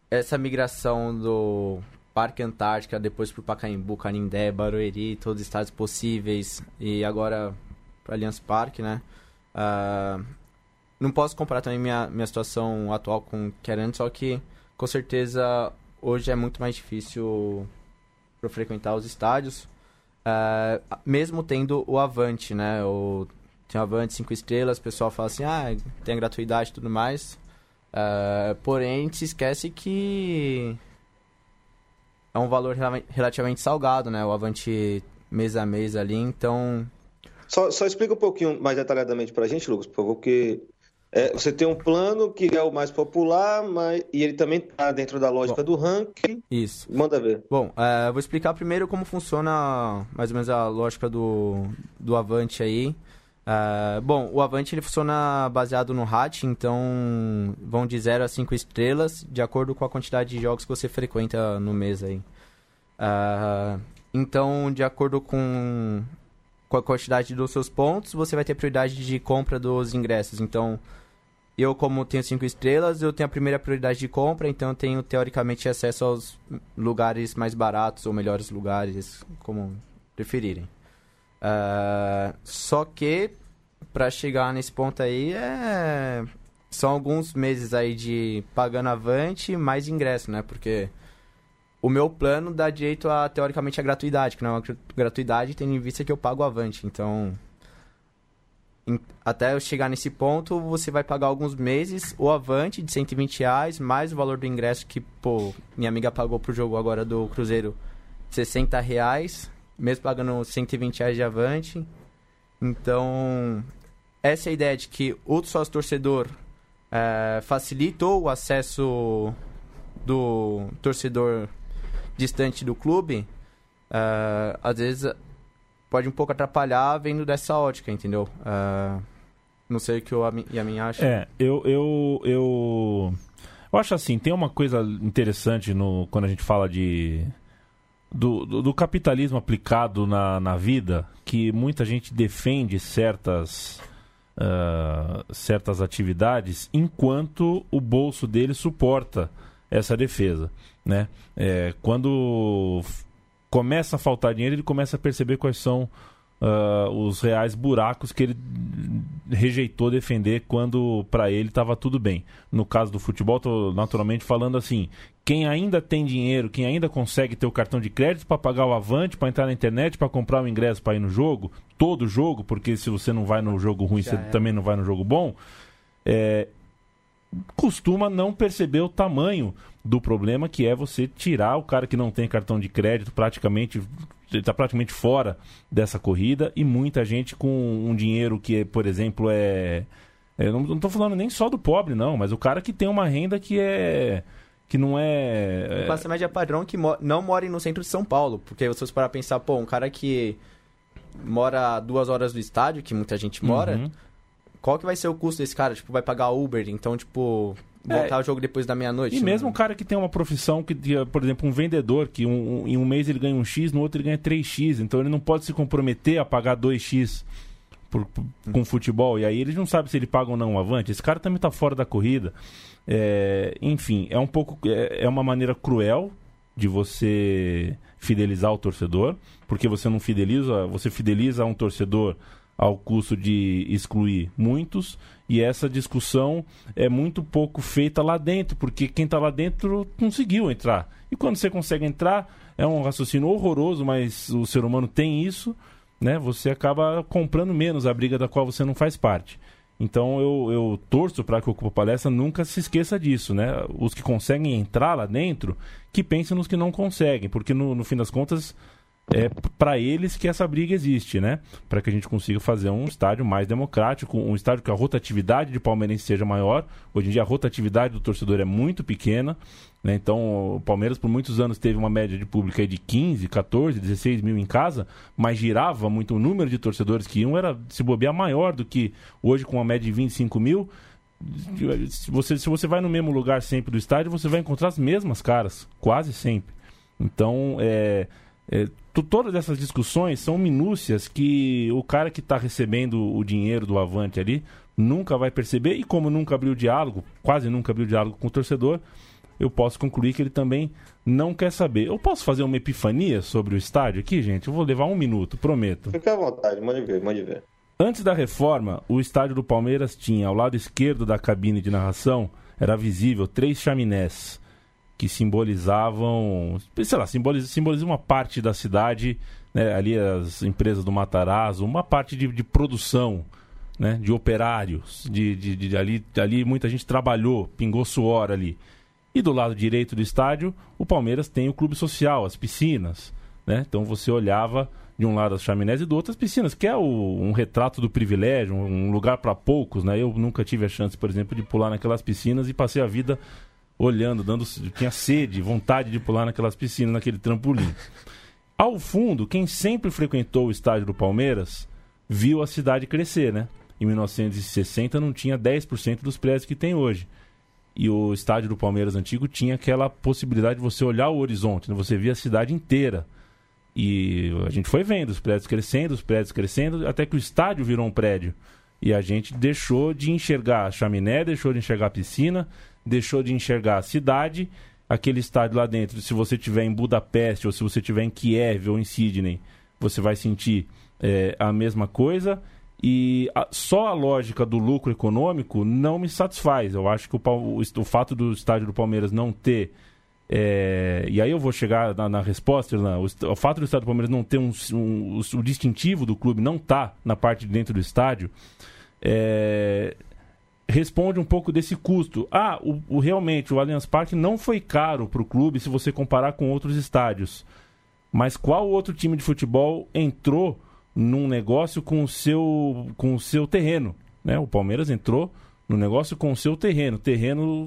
essa migração do Parque Antártica, depois para o Pacaembu, Canindé, Barueri, todos os estados possíveis, e agora para Allianz Parque, né? Uh, não posso comparar também minha, minha situação atual com o que era antes, só que com certeza hoje é muito mais difícil para frequentar os estádios, uh, mesmo tendo o Avante, né? O, tem o Avante 5 estrelas, o pessoal fala assim, ah, tem a gratuidade e tudo mais. Uh, porém, se esquece que é um valor relativamente salgado, né? O Avante mês a mês ali, então... Só, só explica um pouquinho mais detalhadamente para a gente, Lucas, por favor, porque é, você tem um plano que é o mais popular, mas e ele também está dentro da lógica Bom, do ranking. Isso. Manda ver. Bom, é, vou explicar primeiro como funciona mais ou menos a lógica do, do Avante aí. É, bom, o Avante ele funciona baseado no rating, então vão de 0 a 5 estrelas, de acordo com a quantidade de jogos que você frequenta no mês aí. É, então, de acordo com, com a quantidade dos seus pontos, você vai ter prioridade de compra dos ingressos. Então, eu, como tenho cinco estrelas, eu tenho a primeira prioridade de compra, então eu tenho teoricamente acesso aos lugares mais baratos ou melhores lugares, como preferirem. Uh, só que para chegar nesse ponto aí é são alguns meses aí de pagando avante mais ingresso, né? Porque o meu plano dá direito a teoricamente a gratuidade, que não é uma gratuidade, tendo em vista que eu pago avante. Então, até eu chegar nesse ponto, você vai pagar alguns meses o avante de 120 reais, mais o valor do ingresso que, pô, minha amiga pagou pro jogo agora do Cruzeiro 60 reais, mesmo pagando 120 reais de avante. Então, essa é ideia de que o sócio torcedor é, facilitou o acesso do torcedor distante do clube, uh, às vezes pode um pouco atrapalhar vendo dessa ótica, entendeu? Uh, Não sei o que o Yamin acha. É, eu, eu, eu, eu acho assim, tem uma coisa interessante no, quando a gente fala de do, do, do, capitalismo aplicado na, na vida, que muita gente defende certas, uh, certas atividades enquanto o bolso dele suporta essa defesa. Né? É, quando começa a faltar dinheiro, ele começa a perceber quais são uh, os reais buracos que ele rejeitou defender quando para ele estava tudo bem. No caso do futebol, estou naturalmente falando assim: quem ainda tem dinheiro, quem ainda consegue ter o cartão de crédito para pagar o avante, para entrar na internet, para comprar o ingresso para ir no jogo, todo jogo, porque se você não vai no jogo ruim, Já você é. também não vai no jogo bom. É, costuma não perceber o tamanho do problema que é você tirar o cara que não tem cartão de crédito praticamente está praticamente fora dessa corrida e muita gente com um dinheiro que, por exemplo, é. Eu não estou falando nem só do pobre, não, mas o cara que tem uma renda que é. que não é. é classe média padrão que mo não mora no centro de São Paulo. Porque se você parar pensar, pô, um cara que mora a duas horas do estádio, que muita gente mora, uhum. Qual que vai ser o custo desse cara? Tipo, vai pagar Uber, então, tipo, voltar é, o jogo depois da meia-noite. E né? mesmo um cara que tem uma profissão que, por exemplo, um vendedor, que um, um, em um mês ele ganha um X, no outro ele ganha 3X, então ele não pode se comprometer a pagar 2X por, por, com hum. futebol, e aí ele não sabe se ele paga ou não o avante. Esse cara também está fora da corrida. É, enfim, é um pouco. É, é uma maneira cruel de você fidelizar o torcedor, porque você não fideliza, você fideliza um torcedor ao custo de excluir muitos, e essa discussão é muito pouco feita lá dentro, porque quem está lá dentro conseguiu entrar. E quando você consegue entrar, é um raciocínio horroroso, mas o ser humano tem isso, né? Você acaba comprando menos a briga da qual você não faz parte. Então eu, eu torço para que o Ocupa Palestra nunca se esqueça disso, né? Os que conseguem entrar lá dentro, que pensem nos que não conseguem, porque no, no fim das contas é para eles que essa briga existe, né? Para que a gente consiga fazer um estádio mais democrático, um estádio que a rotatividade de palmeirense seja maior. Hoje em dia a rotatividade do torcedor é muito pequena, né? Então o Palmeiras por muitos anos teve uma média de público de 15, 14, 16 mil em casa, mas girava muito o número de torcedores que iam era se bobear maior do que hoje com uma média de 25 mil. Se você, se você vai no mesmo lugar sempre do estádio, você vai encontrar as mesmas caras, quase sempre. Então, é, é, todas essas discussões são minúcias que o cara que está recebendo o dinheiro do Avante ali nunca vai perceber e como nunca abriu diálogo, quase nunca abriu diálogo com o torcedor, eu posso concluir que ele também não quer saber. Eu posso fazer uma epifania sobre o estádio aqui, gente? Eu vou levar um minuto, prometo. Fique à vontade, mande ver, mande ver. Antes da reforma, o estádio do Palmeiras tinha, ao lado esquerdo da cabine de narração, era visível três chaminés que simbolizavam, sei lá, simbolizam uma parte da cidade, né, ali as empresas do Matarazzo, uma parte de, de produção, né, de operários, de, de, de, ali, ali muita gente trabalhou, pingou suor ali. E do lado direito do estádio, o Palmeiras tem o clube social, as piscinas, né? Então você olhava de um lado as chaminés e do outro as piscinas, que é o, um retrato do privilégio, um lugar para poucos, né? Eu nunca tive a chance, por exemplo, de pular naquelas piscinas e passei a vida olhando, dando, tinha sede, vontade de pular naquelas piscinas, naquele trampolim. Ao fundo, quem sempre frequentou o estádio do Palmeiras viu a cidade crescer, né? Em 1960 não tinha 10% dos prédios que tem hoje. E o estádio do Palmeiras antigo tinha aquela possibilidade de você olhar o horizonte, né? você via a cidade inteira. E a gente foi vendo os prédios crescendo, os prédios crescendo, até que o estádio virou um prédio. E a gente deixou de enxergar a chaminé, deixou de enxergar a piscina, deixou de enxergar a cidade, aquele estádio lá dentro. Se você estiver em Budapeste ou se você estiver em Kiev ou em Sydney, você vai sentir é, a mesma coisa. E a, só a lógica do lucro econômico não me satisfaz. Eu acho que o, o, o fato do estádio do Palmeiras não ter. É, e aí eu vou chegar na, na resposta, o, o, fato do estádio do Palmeiras não ter um, um, o, distintivo do clube não tá na parte de dentro do estádio. É, responde um pouco desse custo. Ah, o, o realmente o Allianz Parque não foi caro para o clube se você comparar com outros estádios. Mas qual outro time de futebol entrou num negócio com o seu, com o seu terreno? Né? O Palmeiras entrou no negócio com o seu terreno, terreno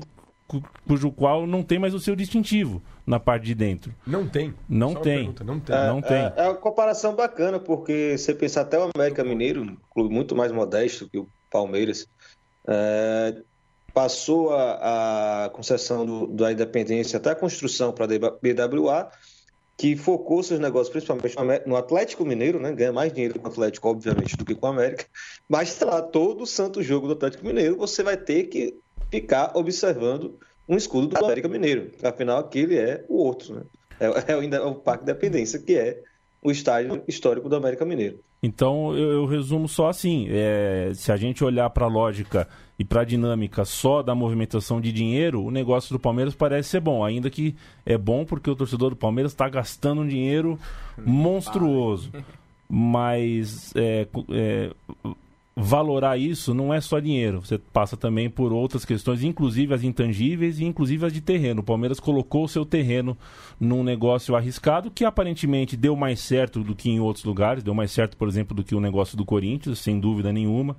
cujo qual não tem mais o seu distintivo na parte de dentro. Não tem. Não Só tem. não tem. É, não tem. É, é, uma comparação bacana, porque você pensar até o América Mineiro, um clube muito mais modesto que o Palmeiras, é, passou a, a concessão do, da independência até a construção para a BWA, que focou seus negócios principalmente no Atlético Mineiro, né? ganha mais dinheiro com o Atlético, obviamente, do que com o América. Mas, sei lá, todo santo jogo do Atlético Mineiro você vai ter que ficar observando um escudo do América Mineiro. Afinal, aquele é o outro. Né? É, é, ainda o Parque Independência, que é o estádio histórico do América Mineiro. Então, eu, eu resumo só assim: é, se a gente olhar para a lógica e para a dinâmica só da movimentação de dinheiro, o negócio do Palmeiras parece ser bom. Ainda que é bom porque o torcedor do Palmeiras está gastando um dinheiro monstruoso. Mas é, é, valorar isso não é só dinheiro. Você passa também por outras questões, inclusive as intangíveis e inclusive as de terreno. O Palmeiras colocou o seu terreno num negócio arriscado que aparentemente deu mais certo do que em outros lugares. Deu mais certo, por exemplo, do que o negócio do Corinthians, sem dúvida nenhuma.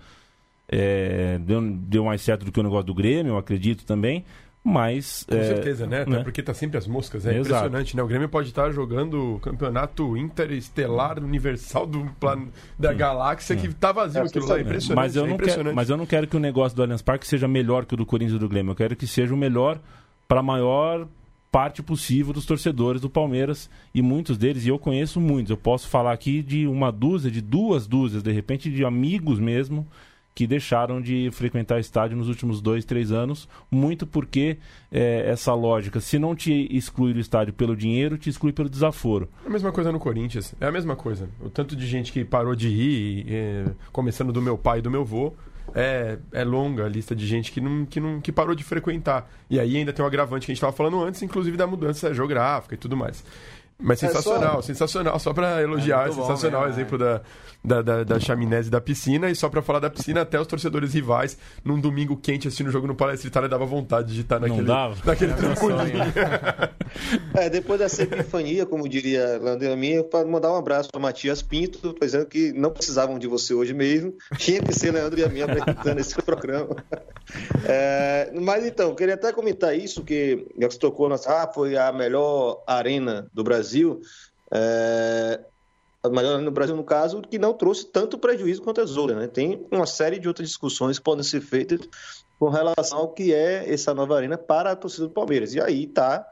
É, deu, deu mais certo do que o negócio do Grêmio, eu acredito também. Mas. Com é, certeza, né? Até né? porque tá sempre as moscas. É Exato. impressionante, né? O Grêmio pode estar jogando o campeonato interestelar universal do plan... da hum. galáxia que tá vazio é, aquilo lá. É impressionante. Mas eu, é não quero, mas eu não quero que o negócio do Allianz Parque seja melhor que o do Corinthians e do Grêmio. Eu quero que seja o melhor para a maior parte possível dos torcedores do Palmeiras e muitos deles, e eu conheço muitos. Eu posso falar aqui de uma dúzia, de duas dúzias, de repente, de amigos mesmo que deixaram de frequentar estádio nos últimos dois, três anos, muito porque é, essa lógica, se não te exclui do estádio pelo dinheiro, te exclui pelo desaforo. É a mesma coisa no Corinthians, é a mesma coisa. O tanto de gente que parou de ir, é, começando do meu pai e do meu avô, é, é, longa a lista de gente que não, que não que parou de frequentar. E aí ainda tem um agravante que a gente estava falando antes, inclusive da mudança geográfica e tudo mais. Mas é sensacional, é só... sensacional. Só para elogiar, é sensacional o exemplo da, da, da, da chaminese da piscina. E só para falar da piscina, até os torcedores rivais, num domingo quente assistindo o jogo no Palestra Itália, dava vontade de estar naquele, naquele trampolim. é, depois dessa epifania, como diria Leandro minha, para mandar um abraço para Matias Pinto, dizendo que não precisavam de você hoje mesmo. Tinha que ser Leandro e a minha apresentando esse programa. É, mas então, queria até comentar isso, que já que você tocou, na, ah, foi a melhor arena do Brasil É, no Brasil, no caso, que não trouxe tanto prejuízo quanto as outras. Né? Tem uma série de outras discussões que podem ser feitas com relação ao que é essa nova arena para a torcida do Palmeiras. E aí está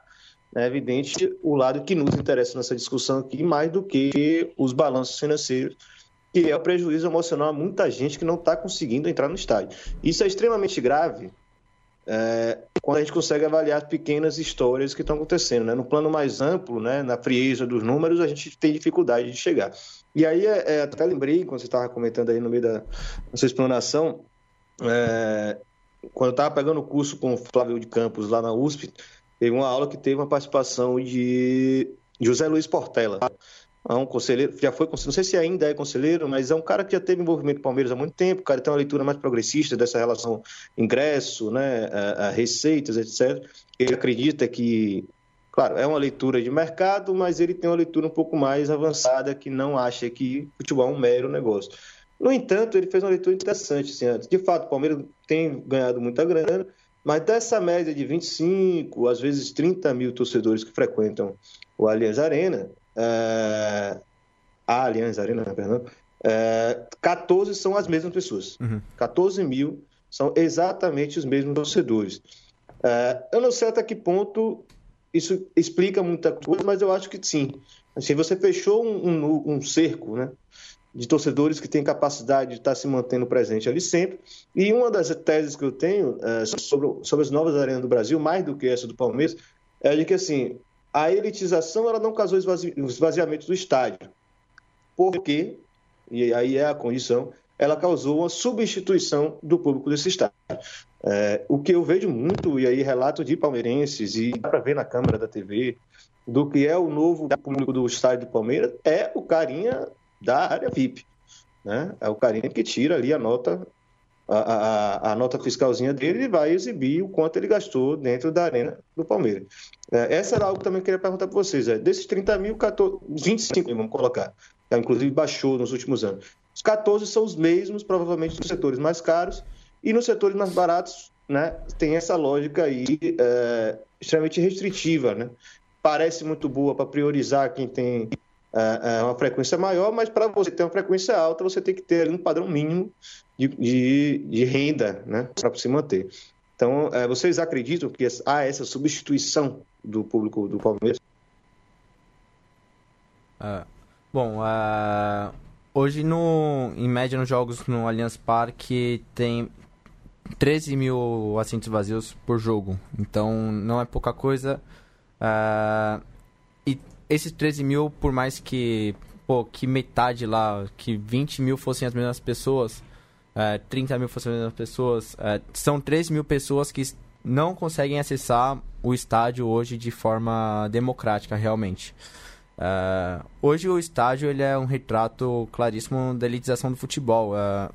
né, evidente o lado que nos interessa nessa discussão aqui, mais do que os balanços financeiros, que é o prejuízo emocional a muita gente que não está conseguindo entrar no estádio. Isso é extremamente grave, é, quando a gente consegue avaliar pequenas histórias que estão acontecendo. Né? No plano mais amplo, né, na frieza dos números, a gente tem dificuldade de chegar. E aí, é, é até lembrei, quando você estava comentando aí no meio da sua explanação, é, quando eu estava pegando o curso com o Flávio de Campos lá na USP, teve uma aula que teve uma participação de José Luiz Portela é um conselheiro, já foi, não sei se ainda é conselheiro, mas é um cara que já teve envolvimento com o Palmeiras há muito tempo, o cara tem uma leitura mais progressista dessa relação ingresso, né, a, a receitas, etc. Ele acredita que, claro, é uma leitura de mercado, mas ele tem uma leitura um pouco mais avançada que não acha que futebol é um mero negócio. No entanto, ele fez uma leitura interessante assim, antes. De fato, o Palmeiras tem ganhado muita grana, mas dessa média de 25, às vezes 30 mil torcedores que frequentam o Allianz Arena, é, a Allianz Arena, né, perdão, é, 14 são as mesmas pessoas. Uhum. 14 mil são exatamente os mesmos torcedores. É, eu não sei até que ponto isso explica muita coisa, mas eu acho que sim. Assim, você fechou um, um, um cerco né, de torcedores que têm capacidade de estar se mantendo presente ali sempre. E uma das teses que eu tenho é, sobre, sobre as novas arenas do Brasil, mais do que essa do Palmeiras, é de que assim, a elitização ela não causou esvazi... esvaziamento do estádio. Porque, e aí é a condição, ela causou uma substituição do público desse estádio. É, o que eu vejo muito, e aí relato de palmeirenses, e dá para ver na câmera da TV, do que é o novo público do estádio do Palmeiras, é o carinha da área VIP. Né? É o carinha que tira ali a nota a, a, a, nota fiscalzinha dele e vai exibir o quanto ele gastou dentro da arena do Palmeiras. É, essa era algo que também queria perguntar para vocês. É, desses 30 mil, 14, 25 vamos colocar, que inclusive baixou nos últimos anos. Os 14 são os mesmos, provavelmente, nos setores mais caros e nos setores mais baratos, né, tem essa lógica aí é, extremamente restritiva, né? Parece muito boa para priorizar quem tem é, é uma frequência maior, mas para você ter uma frequência alta, você tem que ter um padrão mínimo de, de, de renda né, para se manter. Então, é, vocês acreditam que há essa substituição do público do Palmeiras? Uh, bom, uh, hoje no, em média nos jogos no Allianz Parque tem 13 mil assentos vazios por jogo. Então não é pouca coisa. Uh, e esses 13 mil, por mais que, pô, que metade lá, que 20 mil fossem as mesmas pessoas, uh, 30 mil fossem as mesmas pessoas, são 13 mil pessoas que não conseguem acessar o estádio hoje de forma democrática, realmente. Uh, hoje o estádio ele é um retrato claríssimo da elitização do futebol. Uh,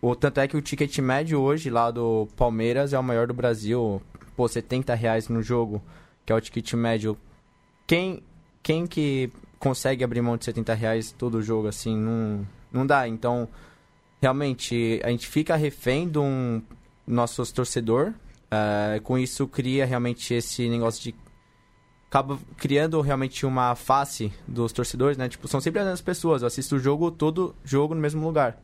o, tanto é que o ticket médio hoje lá do Palmeiras é o maior do Brasil. Pô, 70 reais no jogo, que é o ticket médio. Quem, quem que consegue abrir mão de 70 reais todo jogo assim? Não, não dá. Então, realmente, a gente fica refém de um nosso torcedor. Uh, com isso, cria realmente esse negócio de acaba criando realmente uma face dos torcedores, né? Tipo, são sempre as mesmas pessoas. Eu assisto o jogo, todo jogo no mesmo lugar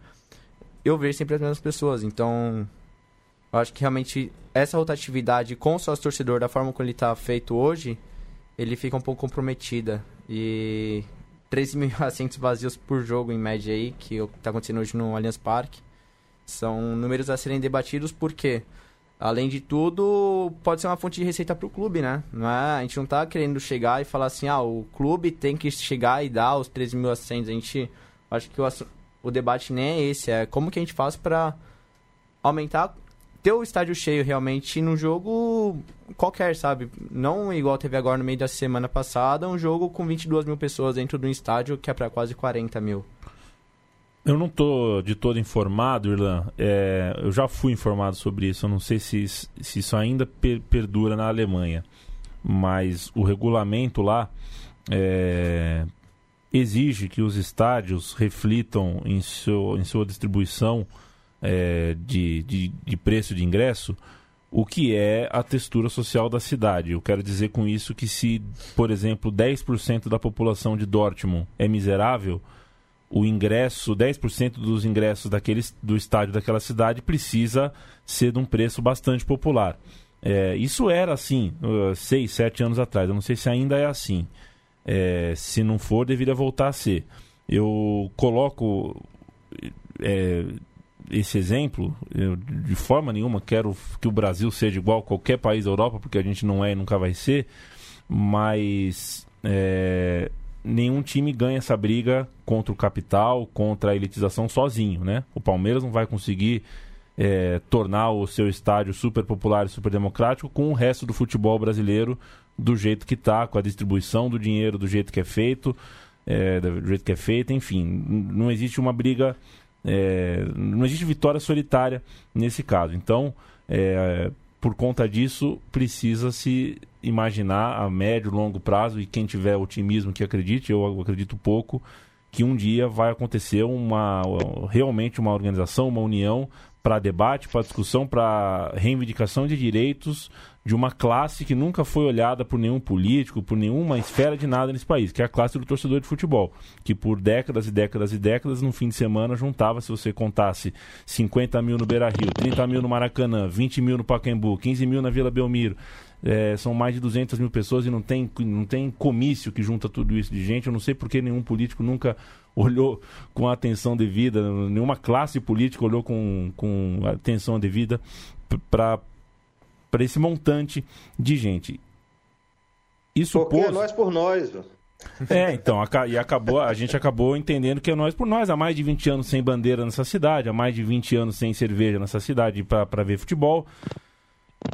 eu vejo sempre as mesmas pessoas. Então, eu acho que realmente essa rotatividade com o sócio torcedor, da forma como ele está feito hoje, ele fica um pouco comprometida. E 13 mil assentos vazios por jogo, em média, aí, que está acontecendo hoje no Allianz Parque, são números a serem debatidos porque, além de tudo, pode ser uma fonte de receita para o clube, né? Não é, a gente não está querendo chegar e falar assim, ah, o clube tem que chegar e dar os 13 mil assentos. A gente, acho que o, o debate nem é esse, é como que a gente faz para aumentar, ter o estádio cheio realmente num jogo qualquer, sabe? Não igual teve agora no meio da semana passada, um jogo com 22 mil pessoas dentro de um estádio que é para quase 40 mil. Eu não estou de todo informado, Irlan. É, eu já fui informado sobre isso. Eu não sei se, se isso ainda per, perdura na Alemanha. Mas o regulamento lá é, exige que os estádios reflitam em, seu, em sua distribuição é, de, de, de preço de ingresso o que é a textura social da cidade. Eu quero dizer com isso que se, por exemplo, 10% da população de Dortmund é miserável, o ingresso, 10% dos ingressos daquele, do estádio daquela cidade precisa ser de um preço bastante popular. É, isso era assim, uh, seis, sete anos atrás. Eu não sei se ainda é assim. É, se não for, deveria voltar a ser. Eu coloco é, esse exemplo, eu, de forma nenhuma quero que o Brasil seja igual a qualquer país da Europa, porque a gente não é e nunca vai ser, mas é, nenhum time ganha essa briga contra o capital, contra a elitização sozinho, né? O Palmeiras não vai conseguir é, tornar o seu estádio super popular e super democrático com o resto do futebol brasileiro do jeito que está, com a distribuição do dinheiro do jeito que é feito, é, do jeito que é feito, enfim, não existe uma briga, é, não existe vitória solitária nesse caso. Então, é, por conta disso, precisa se imaginar a médio, longo prazo, e quem tiver otimismo que acredite, eu acredito pouco, que um dia vai acontecer uma realmente uma organização, uma união para debate, para discussão, para reivindicação de direitos de uma classe que nunca foi olhada por nenhum político, por nenhuma esfera de nada nesse país, que é a classe do torcedor de futebol, que por décadas e décadas e décadas, no fim de semana, juntava, se você contasse 50 mil no Beira Rio, 30 mil no Maracanã, 20 mil no Pacaembu, 15 mil na Vila Belmiro, é, são mais de 200 mil pessoas e não tem, não tem comício que junta tudo isso de gente. Eu não sei porque nenhum político nunca olhou com atenção devida, nenhuma classe política olhou com, com atenção devida para esse montante de gente. Isso Porque pôs... é nós por nós, É, então, e acabou, a gente acabou entendendo que é nós por nós, há mais de 20 anos sem bandeira nessa cidade, há mais de 20 anos sem cerveja nessa cidade para ver futebol,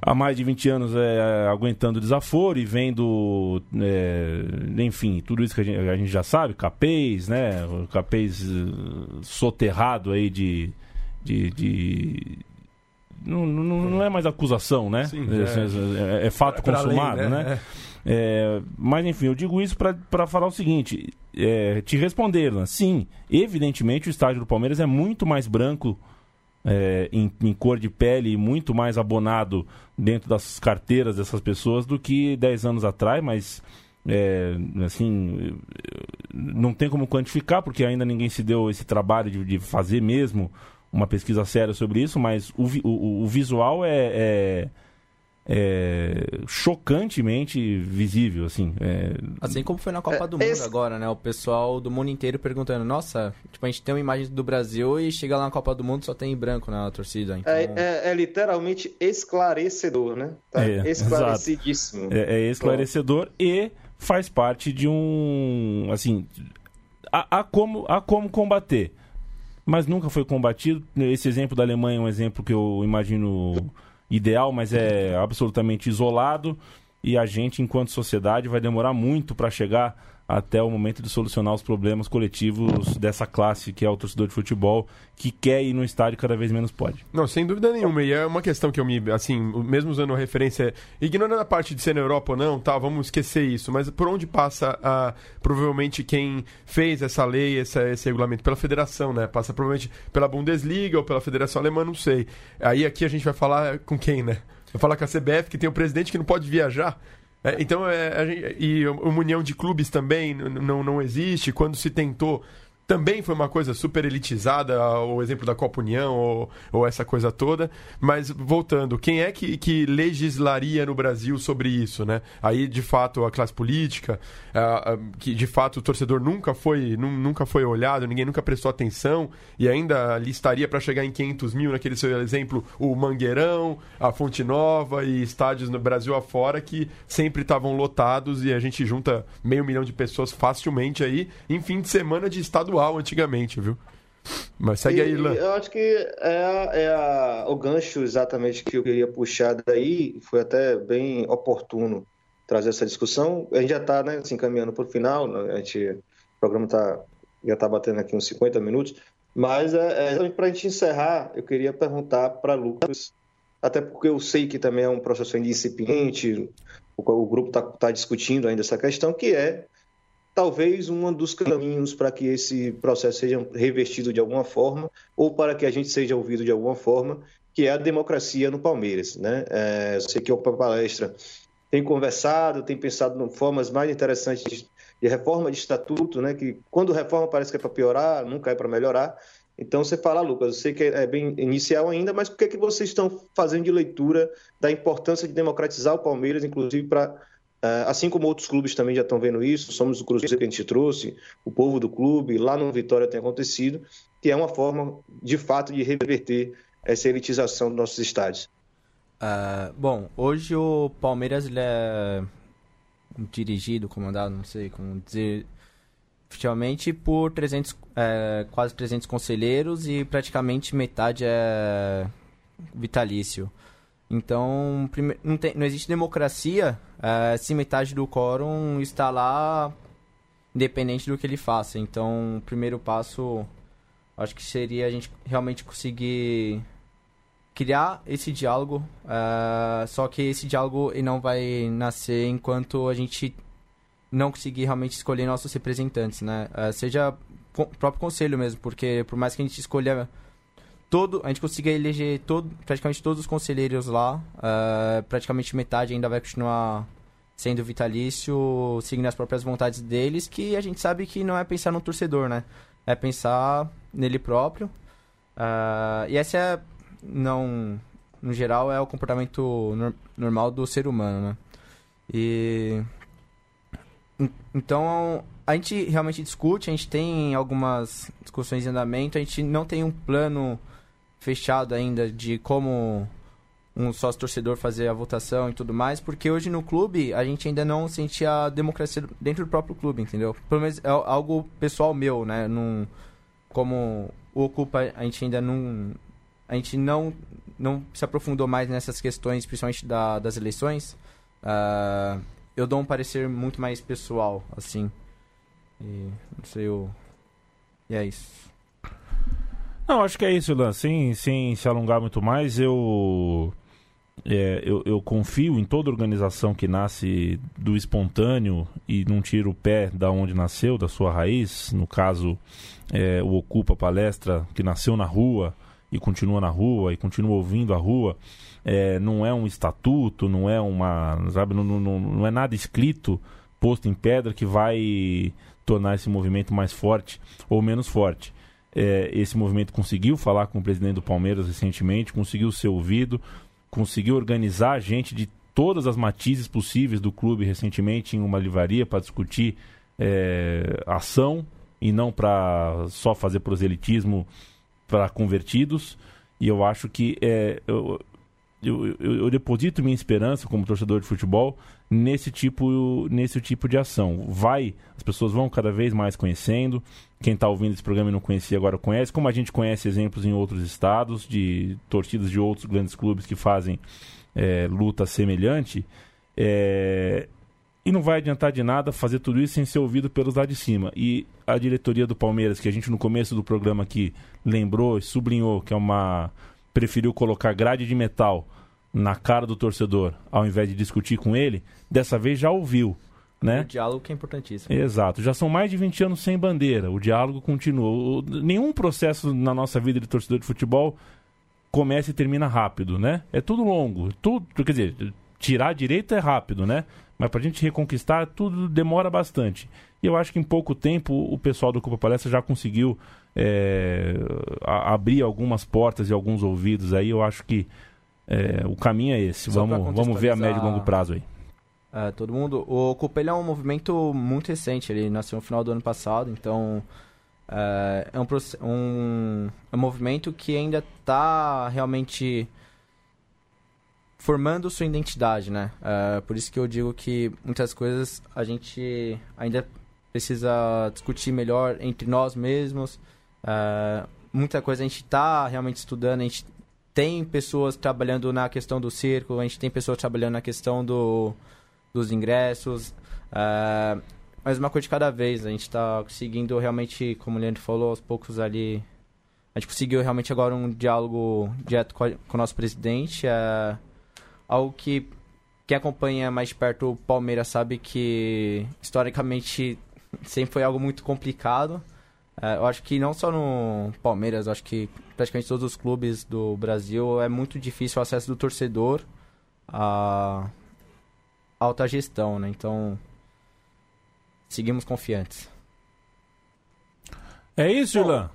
há mais de 20 anos é, aguentando desaforo e vendo, é, enfim, tudo isso que a gente, a gente, já sabe, capês, né, capês uh, soterrado aí de, de, de não, não, não é mais acusação, né? Sim, é, é, é, é fato consumado, além, né? né? É, mas enfim, eu digo isso para falar o seguinte: é, te responder, né? sim, evidentemente o estádio do Palmeiras é muito mais branco é, em, em, cor de pele muito mais abonado dentro das carteiras dessas pessoas do que 10 anos atrás, mas é, assim, não tem como quantificar, porque ainda ninguém se deu esse trabalho de, de fazer mesmo uma pesquisa séria sobre isso, mas o, o, o visual é, é, é, chocantemente visível, assim. É... Assim como foi na Copa do Mundo esse... agora, né? O pessoal do mundo inteiro perguntando, nossa, tipo, a gente tem uma imagem do Brasil e chega lá na Copa do Mundo só tem branco na torcida. Então... É, é, é, literalmente esclarecedor, né? Tá é, esclarecidíssimo. É, é, esclarecedor Bom. e faz parte de um. Assim. Há, há, como, há como combater. Mas nunca foi combatido. Esse exemplo da Alemanha é um exemplo que eu imagino ideal, mas é absolutamente isolado. E a gente, enquanto sociedade, vai demorar muito para chegar até o momento de solucionar os problemas coletivos dessa classe que é o torcedor de futebol que quer ir no estádio cada vez menos pode. Não, sem dúvida nenhuma. E é uma questão que eu me, assim, mesmo usando a referência, ignorando a parte de ser na Europa ou não, tá, vamos esquecer isso. Mas por onde passa, a, provavelmente, quem fez essa lei, essa, esse regulamento? Pela federação, né? Passa provavelmente pela Bundesliga ou pela Federação Alemã, não sei. Aí aqui a gente vai falar com quem, né? Vai falar com a CBF, que tem o presidente que não pode viajar. É, então, é, gente, e uma união de clubes também não, não existe. Quando se tentou também foi uma coisa super elitizada, o exemplo da Copa União ou, ou essa coisa toda. Mas voltando, quem é que, que legislaria no Brasil sobre isso, né? Aí, de fato, a classe política, que de fato o torcedor nunca foi, nunca foi olhado, ninguém nunca prestou atenção e ainda listaria para chegar em 500 mil, naquele seu exemplo, o Mangueirão, a Fonte Nova e estádios no Brasil afora que sempre estavam lotados e a gente junta meio milhão de pessoas facilmente aí em fim de semana de estadual antigamente, viu? Mas segue e, aí, Lan. Eu acho que é, é a, o gancho exatamente que eu queria puxar daí, foi até bem oportuno trazer essa discussão. A gente já está né, se encaminhando para o final, né? a gente, o programa tá, já está batendo aqui uns 50 minutos, mas é, é para a gente encerrar, eu queria perguntar para Lucas, até porque eu sei que também é um processo incipiente, o, o grupo está tá discutindo ainda essa questão, que é talvez um dos caminhos para que esse processo seja revestido de alguma forma ou para que a gente seja ouvido de alguma forma, que é a democracia no Palmeiras. Né? É, eu sei que o palestra tem conversado, tem pensado em formas mais interessantes de, reforma de estatuto, né? que quando reforma parece que é para piorar, nunca é para melhorar. Então você fala, Lucas, eu sei que é bem inicial ainda, mas o que é que vocês estão fazendo de leitura da importância de democratizar o Palmeiras, inclusive para assim como outros clubes também já estão vendo isso, somos o Cruzeiro que a gente trouxe, o povo do clube, lá no Vitória tem acontecido, que é uma forma, de fato, de reverter essa elitização dos nossos estádios. Uh, bom, hoje o Palmeiras é dirigido, comandado, não sei como dizer, oficialmente por 300, é, quase 300 conselheiros e praticamente metade é vitalício. Então, não, tem, não existe democracia uh, se metade do quórum está lá independente do que ele faça. Então, o primeiro passo, acho que seria a gente realmente conseguir criar esse diálogo. Uh, só que esse diálogo não vai nascer enquanto a gente não conseguir realmente escolher nossos representantes, né? Uh, seja o próprio conselho mesmo, porque por mais que a gente escolha todo, a gente consiga eleger todo, praticamente todos os conselheiros lá. Uh, praticamente metade ainda vai continuar sendo vitalício, seguindo as próprias vontades deles, que a gente sabe que não é pensar no torcedor, né? É pensar nele próprio. Uh, e essa é, não, no geral, é o comportamento no, normal do ser humano, né? E então a gente realmente discute, a gente tem algumas discussões em andamento, a gente não tem um plano fechado ainda de como um sócio torcedor fazer a votação e tudo mais, porque hoje no clube a gente ainda não sente a democracia dentro do próprio clube, entendeu? Pelo menos é algo pessoal meu, né? Num, como o Ocupa, a gente ainda não. A gente não, não se aprofundou mais nessas questões, principalmente da, das eleições. Uh, eu dou um parecer muito mais pessoal, assim. E não sei, eu. E é isso. Não, acho que é isso, Lan. Sem, sem se alongar muito mais, eu, é, eu, eu, confio em toda organização que nasce do espontâneo e não tira o pé da onde nasceu, da sua raiz. No caso, é, o Ocupa Palestra, que nasceu na rua e continua na rua e continua ouvindo a rua. É, não é um estatuto, não é uma. Sabe, não, não, não é nada escrito posto em pedra que vai tornar esse movimento mais forte ou menos forte. É, esse movimento conseguiu falar com o presidente do Palmeiras recentemente, conseguiu ser ouvido, conseguiu organizar gente de todas as matizes possíveis do clube recentemente em uma livraria para discutir é, ação e não para só fazer proselitismo para convertidos. E eu acho que é, eu, eu, eu, eu, deposito minha esperança como torcedor de futebol nesse tipo, nesse tipo de ação. Vai, as pessoas vão cada vez mais conhecendo. Quem está ouvindo esse programa e não conhecia agora conhece, como a gente conhece exemplos em outros estados de torcidas de outros grandes clubes que fazem é, luta semelhante. É, e não vai adiantar de nada fazer tudo isso sem ser ouvido pelos lá de cima. E a diretoria do Palmeiras, que a gente no começo do programa aqui lembrou e sublinhou que é uma preferiu colocar grade de metal na cara do torcedor ao invés de discutir com ele, dessa vez já ouviu. Né? O diálogo que é importantíssimo. Exato. Já são mais de 20 anos sem bandeira. O diálogo continua. O, nenhum processo na nossa vida de torcedor de futebol começa e termina rápido, né? É tudo longo. Tudo, quer dizer, tirar a direita é rápido, né? Mas para a gente reconquistar, tudo demora bastante. E eu acho que em pouco tempo o pessoal do Copa Palestra já conseguiu é, a, abrir algumas portas e alguns ouvidos aí. Eu acho que é, o caminho é esse. vamos, vamos ver a médio e longo prazo aí. É, todo mundo. O Copelha é um movimento muito recente. Ele nasceu no final do ano passado, então é, é um, um, é um movimento que ainda está realmente formando sua identidade, né? É, por isso que eu digo que muitas coisas a gente ainda precisa discutir melhor entre nós mesmos. É, muita coisa a gente está realmente estudando, a gente tem pessoas trabalhando na questão do circo, a gente tem pessoas trabalhando na questão do, dos ingressos. É, mas uma coisa de cada vez, a gente está conseguindo realmente, como o Leandro falou, aos poucos ali. A gente conseguiu realmente agora um diálogo direto com, a, com o nosso presidente. É, algo que quem acompanha mais perto o Palmeiras sabe que historicamente sempre foi algo muito complicado. É, eu acho que não só no Palmeiras, acho que praticamente todos os clubes do Brasil é muito difícil o acesso do torcedor à alta gestão, né? Então, seguimos confiantes. É isso, Julan?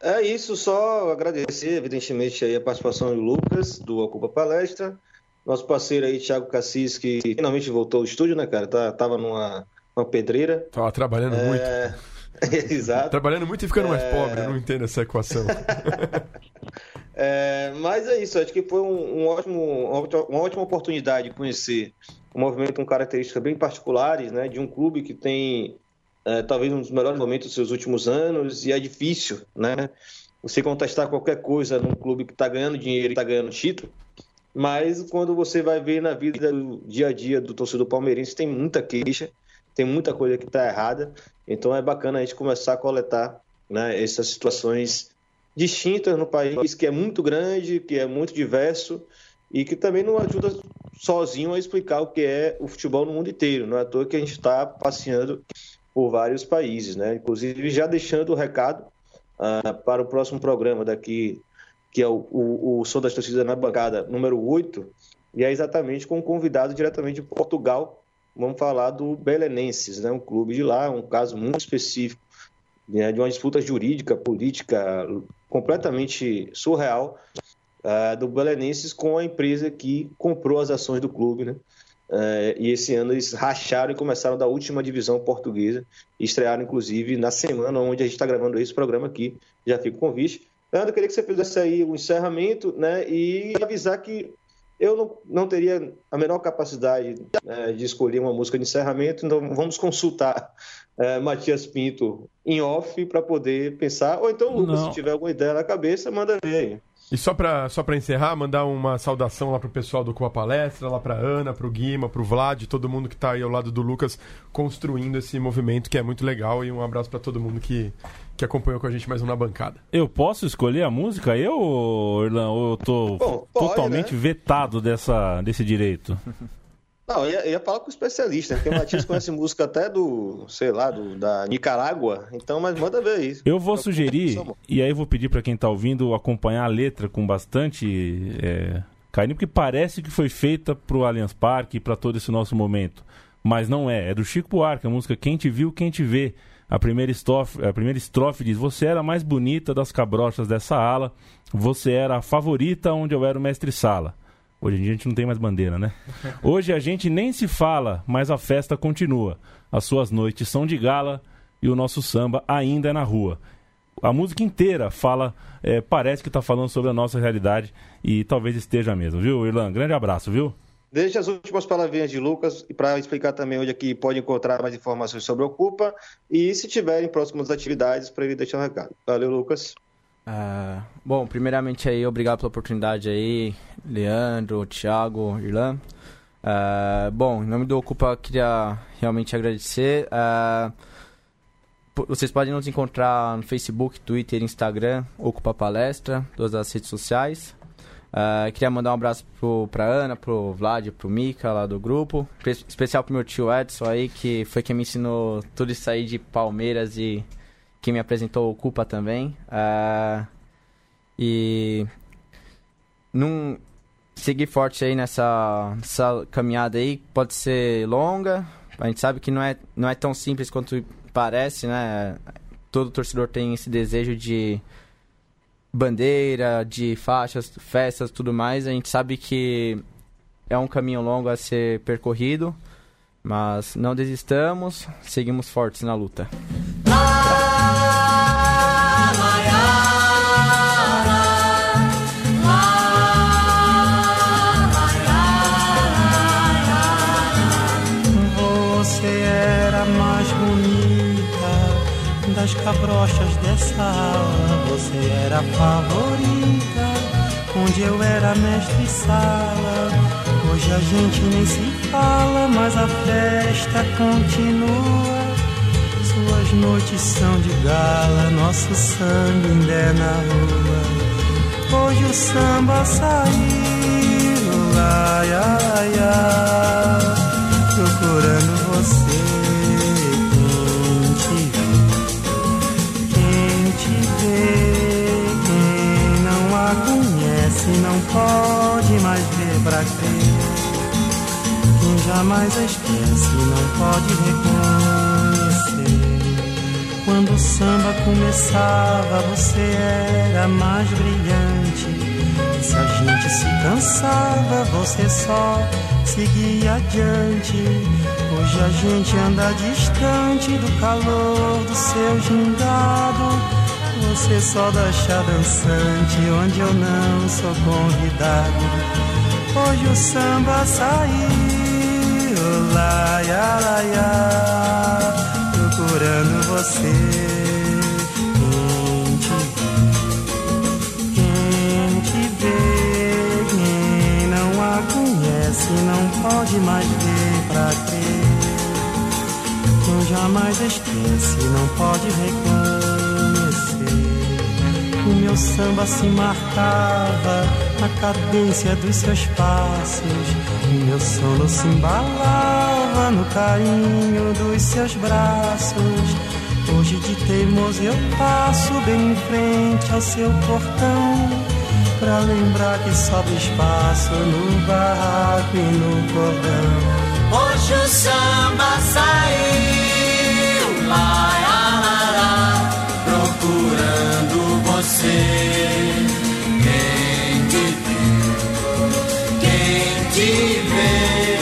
É isso, só agradecer, evidentemente, aí a participação do Lucas, do Ocupa Palestra, nosso parceiro aí, Thiago Cassis, que finalmente voltou ao estúdio, né, cara? Tá, tava numa, numa pedreira. Tava trabalhando é... muito. Exato. Trabalhando muito e ficando é... mais pobre, eu não entendo essa equação. é, mas é isso, acho que foi um, um ótimo, uma ótima oportunidade de conhecer um movimento com características bem particulares, né, de um clube que tem é, talvez um dos melhores momentos dos seus últimos anos e é difícil, né, você contestar qualquer coisa num clube que está ganhando dinheiro e está ganhando título, mas quando você vai ver na vida do dia a dia do torcedor palmeirense, tem muita queixa, tem muita coisa que está errada. Então é bacana a gente começar a coletar né, essas situações distintas no país, que é muito grande, que é muito diverso e que também não ajuda sozinho a explicar o que é o futebol no mundo inteiro. Não é à toa que a gente está passeando por vários países, né? Inclusive já deixando o recado uh, para o próximo programa daqui que é o, o, o Som das Torcidas na Bancada número 8, e é exatamente com um convidado diretamente de Portugal. Vamos falar do Belenenses, né? um clube de lá, um caso muito específico, né? de uma disputa jurídica, política completamente surreal uh, do Belenenses com a empresa que comprou as ações do clube. Né? Uh, e esse ano eles racharam e começaram da última divisão portuguesa, estrearam inclusive na semana onde a gente está gravando esse programa aqui. Já fica o convite. Leandro, eu queria que você fizesse aí o encerramento né, e avisar que eu não, não teria a menor capacidade né, de escolher uma música de encerramento, então vamos consultar é, Matias Pinto em off para poder pensar, ou então, Lucas, não. se tiver alguma ideia na cabeça, manda ver aí. E só para só encerrar, mandar uma saudação lá pro pessoal do Coa Palestra, lá pra Ana, pro Guima, pro Vlad, todo mundo que tá aí ao lado do Lucas construindo esse movimento que é muito legal e um abraço para todo mundo que, que acompanhou com a gente mais um na bancada. Eu posso escolher a música, eu, Irlan, ou eu tô Bom, pode, totalmente né? vetado dessa, desse direito? Não, eu ia, ia falar com o especialista, porque o Matias conhece música até do, sei lá, do, da Nicarágua, então, mas manda ver isso. Eu vou sugerir, e aí vou pedir para quem tá ouvindo acompanhar a letra com bastante é, carinho, porque parece que foi feita pro Allianz Parque e para todo esse nosso momento. mas não é. É do Chico Buarque, a música Quem Te Viu, Quem Te Vê. A primeira, estrofe, a primeira estrofe diz: Você era a mais bonita das cabrochas dessa ala, você era a favorita onde eu era o mestre-sala. Hoje em dia a gente não tem mais bandeira, né? Hoje a gente nem se fala, mas a festa continua. As suas noites são de gala e o nosso samba ainda é na rua. A música inteira fala, é, parece que está falando sobre a nossa realidade e talvez esteja mesmo, viu, Irlan? Grande abraço, viu? Deixe as últimas palavrinhas de Lucas para explicar também onde aqui pode encontrar mais informações sobre o Ocupa e se tiverem próximas atividades para ele deixar um recado. Valeu, Lucas. Uh, bom, primeiramente aí, obrigado pela oportunidade aí, Leandro, Thiago, Irlan. Uh, bom, em nome do Ocupa, queria realmente agradecer. Uh, vocês podem nos encontrar no Facebook, Twitter, Instagram, Ocupa Palestra, todas as redes sociais. Uh, queria mandar um abraço pro, pra Ana, pro Vlad, pro Mika lá do grupo. Especial pro meu tio Edson aí, que foi quem me ensinou tudo isso aí de Palmeiras e quem me apresentou o Culpa também. Uh, e. Num, seguir forte aí nessa, nessa caminhada aí, pode ser longa. A gente sabe que não é, não é tão simples quanto parece, né? Todo torcedor tem esse desejo de bandeira, de faixas, festas, tudo mais. A gente sabe que é um caminho longo a ser percorrido, mas não desistamos, seguimos fortes na luta. Você era mais bonita das cabrochas dessa aula era favorita, onde eu era mestre sala. Hoje a gente nem se fala, mas a festa continua. Suas noites são de gala, nosso sangue ainda é na rua. Hoje o samba saiu, ai, ai, ai, procurando você. Conhece não pode mais crer. Quem jamais esquece não pode reconhecer. Quando o samba começava, você era mais brilhante. E se a gente se cansava, você só seguia adiante. Hoje a gente anda distante do calor do seu gingado você só deixa dançante onde eu não sou convidado. Hoje o samba saiu, lá, ia, lá, ia, procurando você. Quem te quem te vê, quem não a conhece não pode mais ver pra crer. Quem jamais esquece não pode o meu samba se marcava na cadência dos seus passos. O meu sono se embalava no carinho dos seus braços. Hoje de teimoso eu passo bem em frente ao seu portão. Pra lembrar que sobra espaço no barraco e no cordão. Hoje o samba saiu Quem te quem te vê,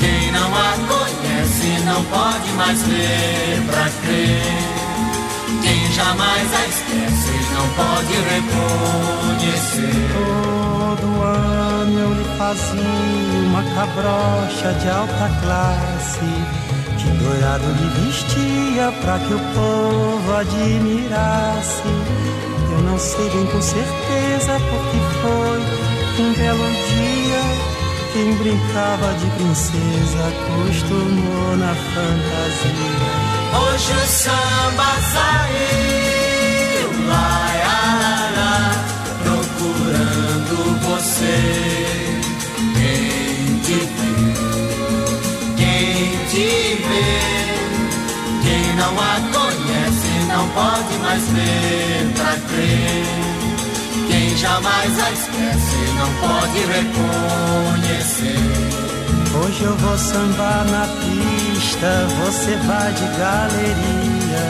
quem não a conhece não pode mais ver pra crer. Quem jamais a esquece não pode reconhecer. Todo ano eu lhe fazia uma cabrocha de alta classe que dourado lhe vestia pra que o povo admirasse eu não sei bem com certeza porque foi um belo dia. Quem brincava de princesa acostumou na fantasia. Hoje o samba saiu, lá, lá, lá, procurando você. Quem te vê, quem te vê, quem não a conhece não pode mais ver pra crer. Quem jamais a esquece não pode reconhecer. Hoje eu vou sambar na pista, você vai de galeria.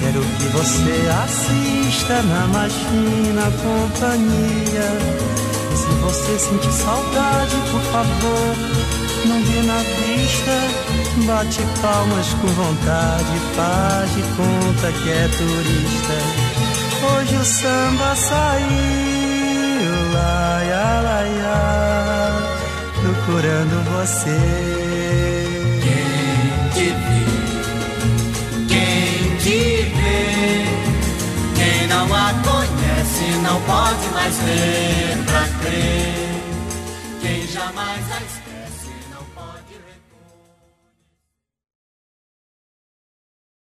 Quero que você assista na mais fina companhia. Se você sentir saudade, por favor, não vê na vista. Bate palmas com vontade, faz de conta que é turista. Hoje o samba saiu, lai, lai, lai procurando você. Quem te vê, quem te vê, quem não a conhece não pode mais ver pra crer. Quem jamais a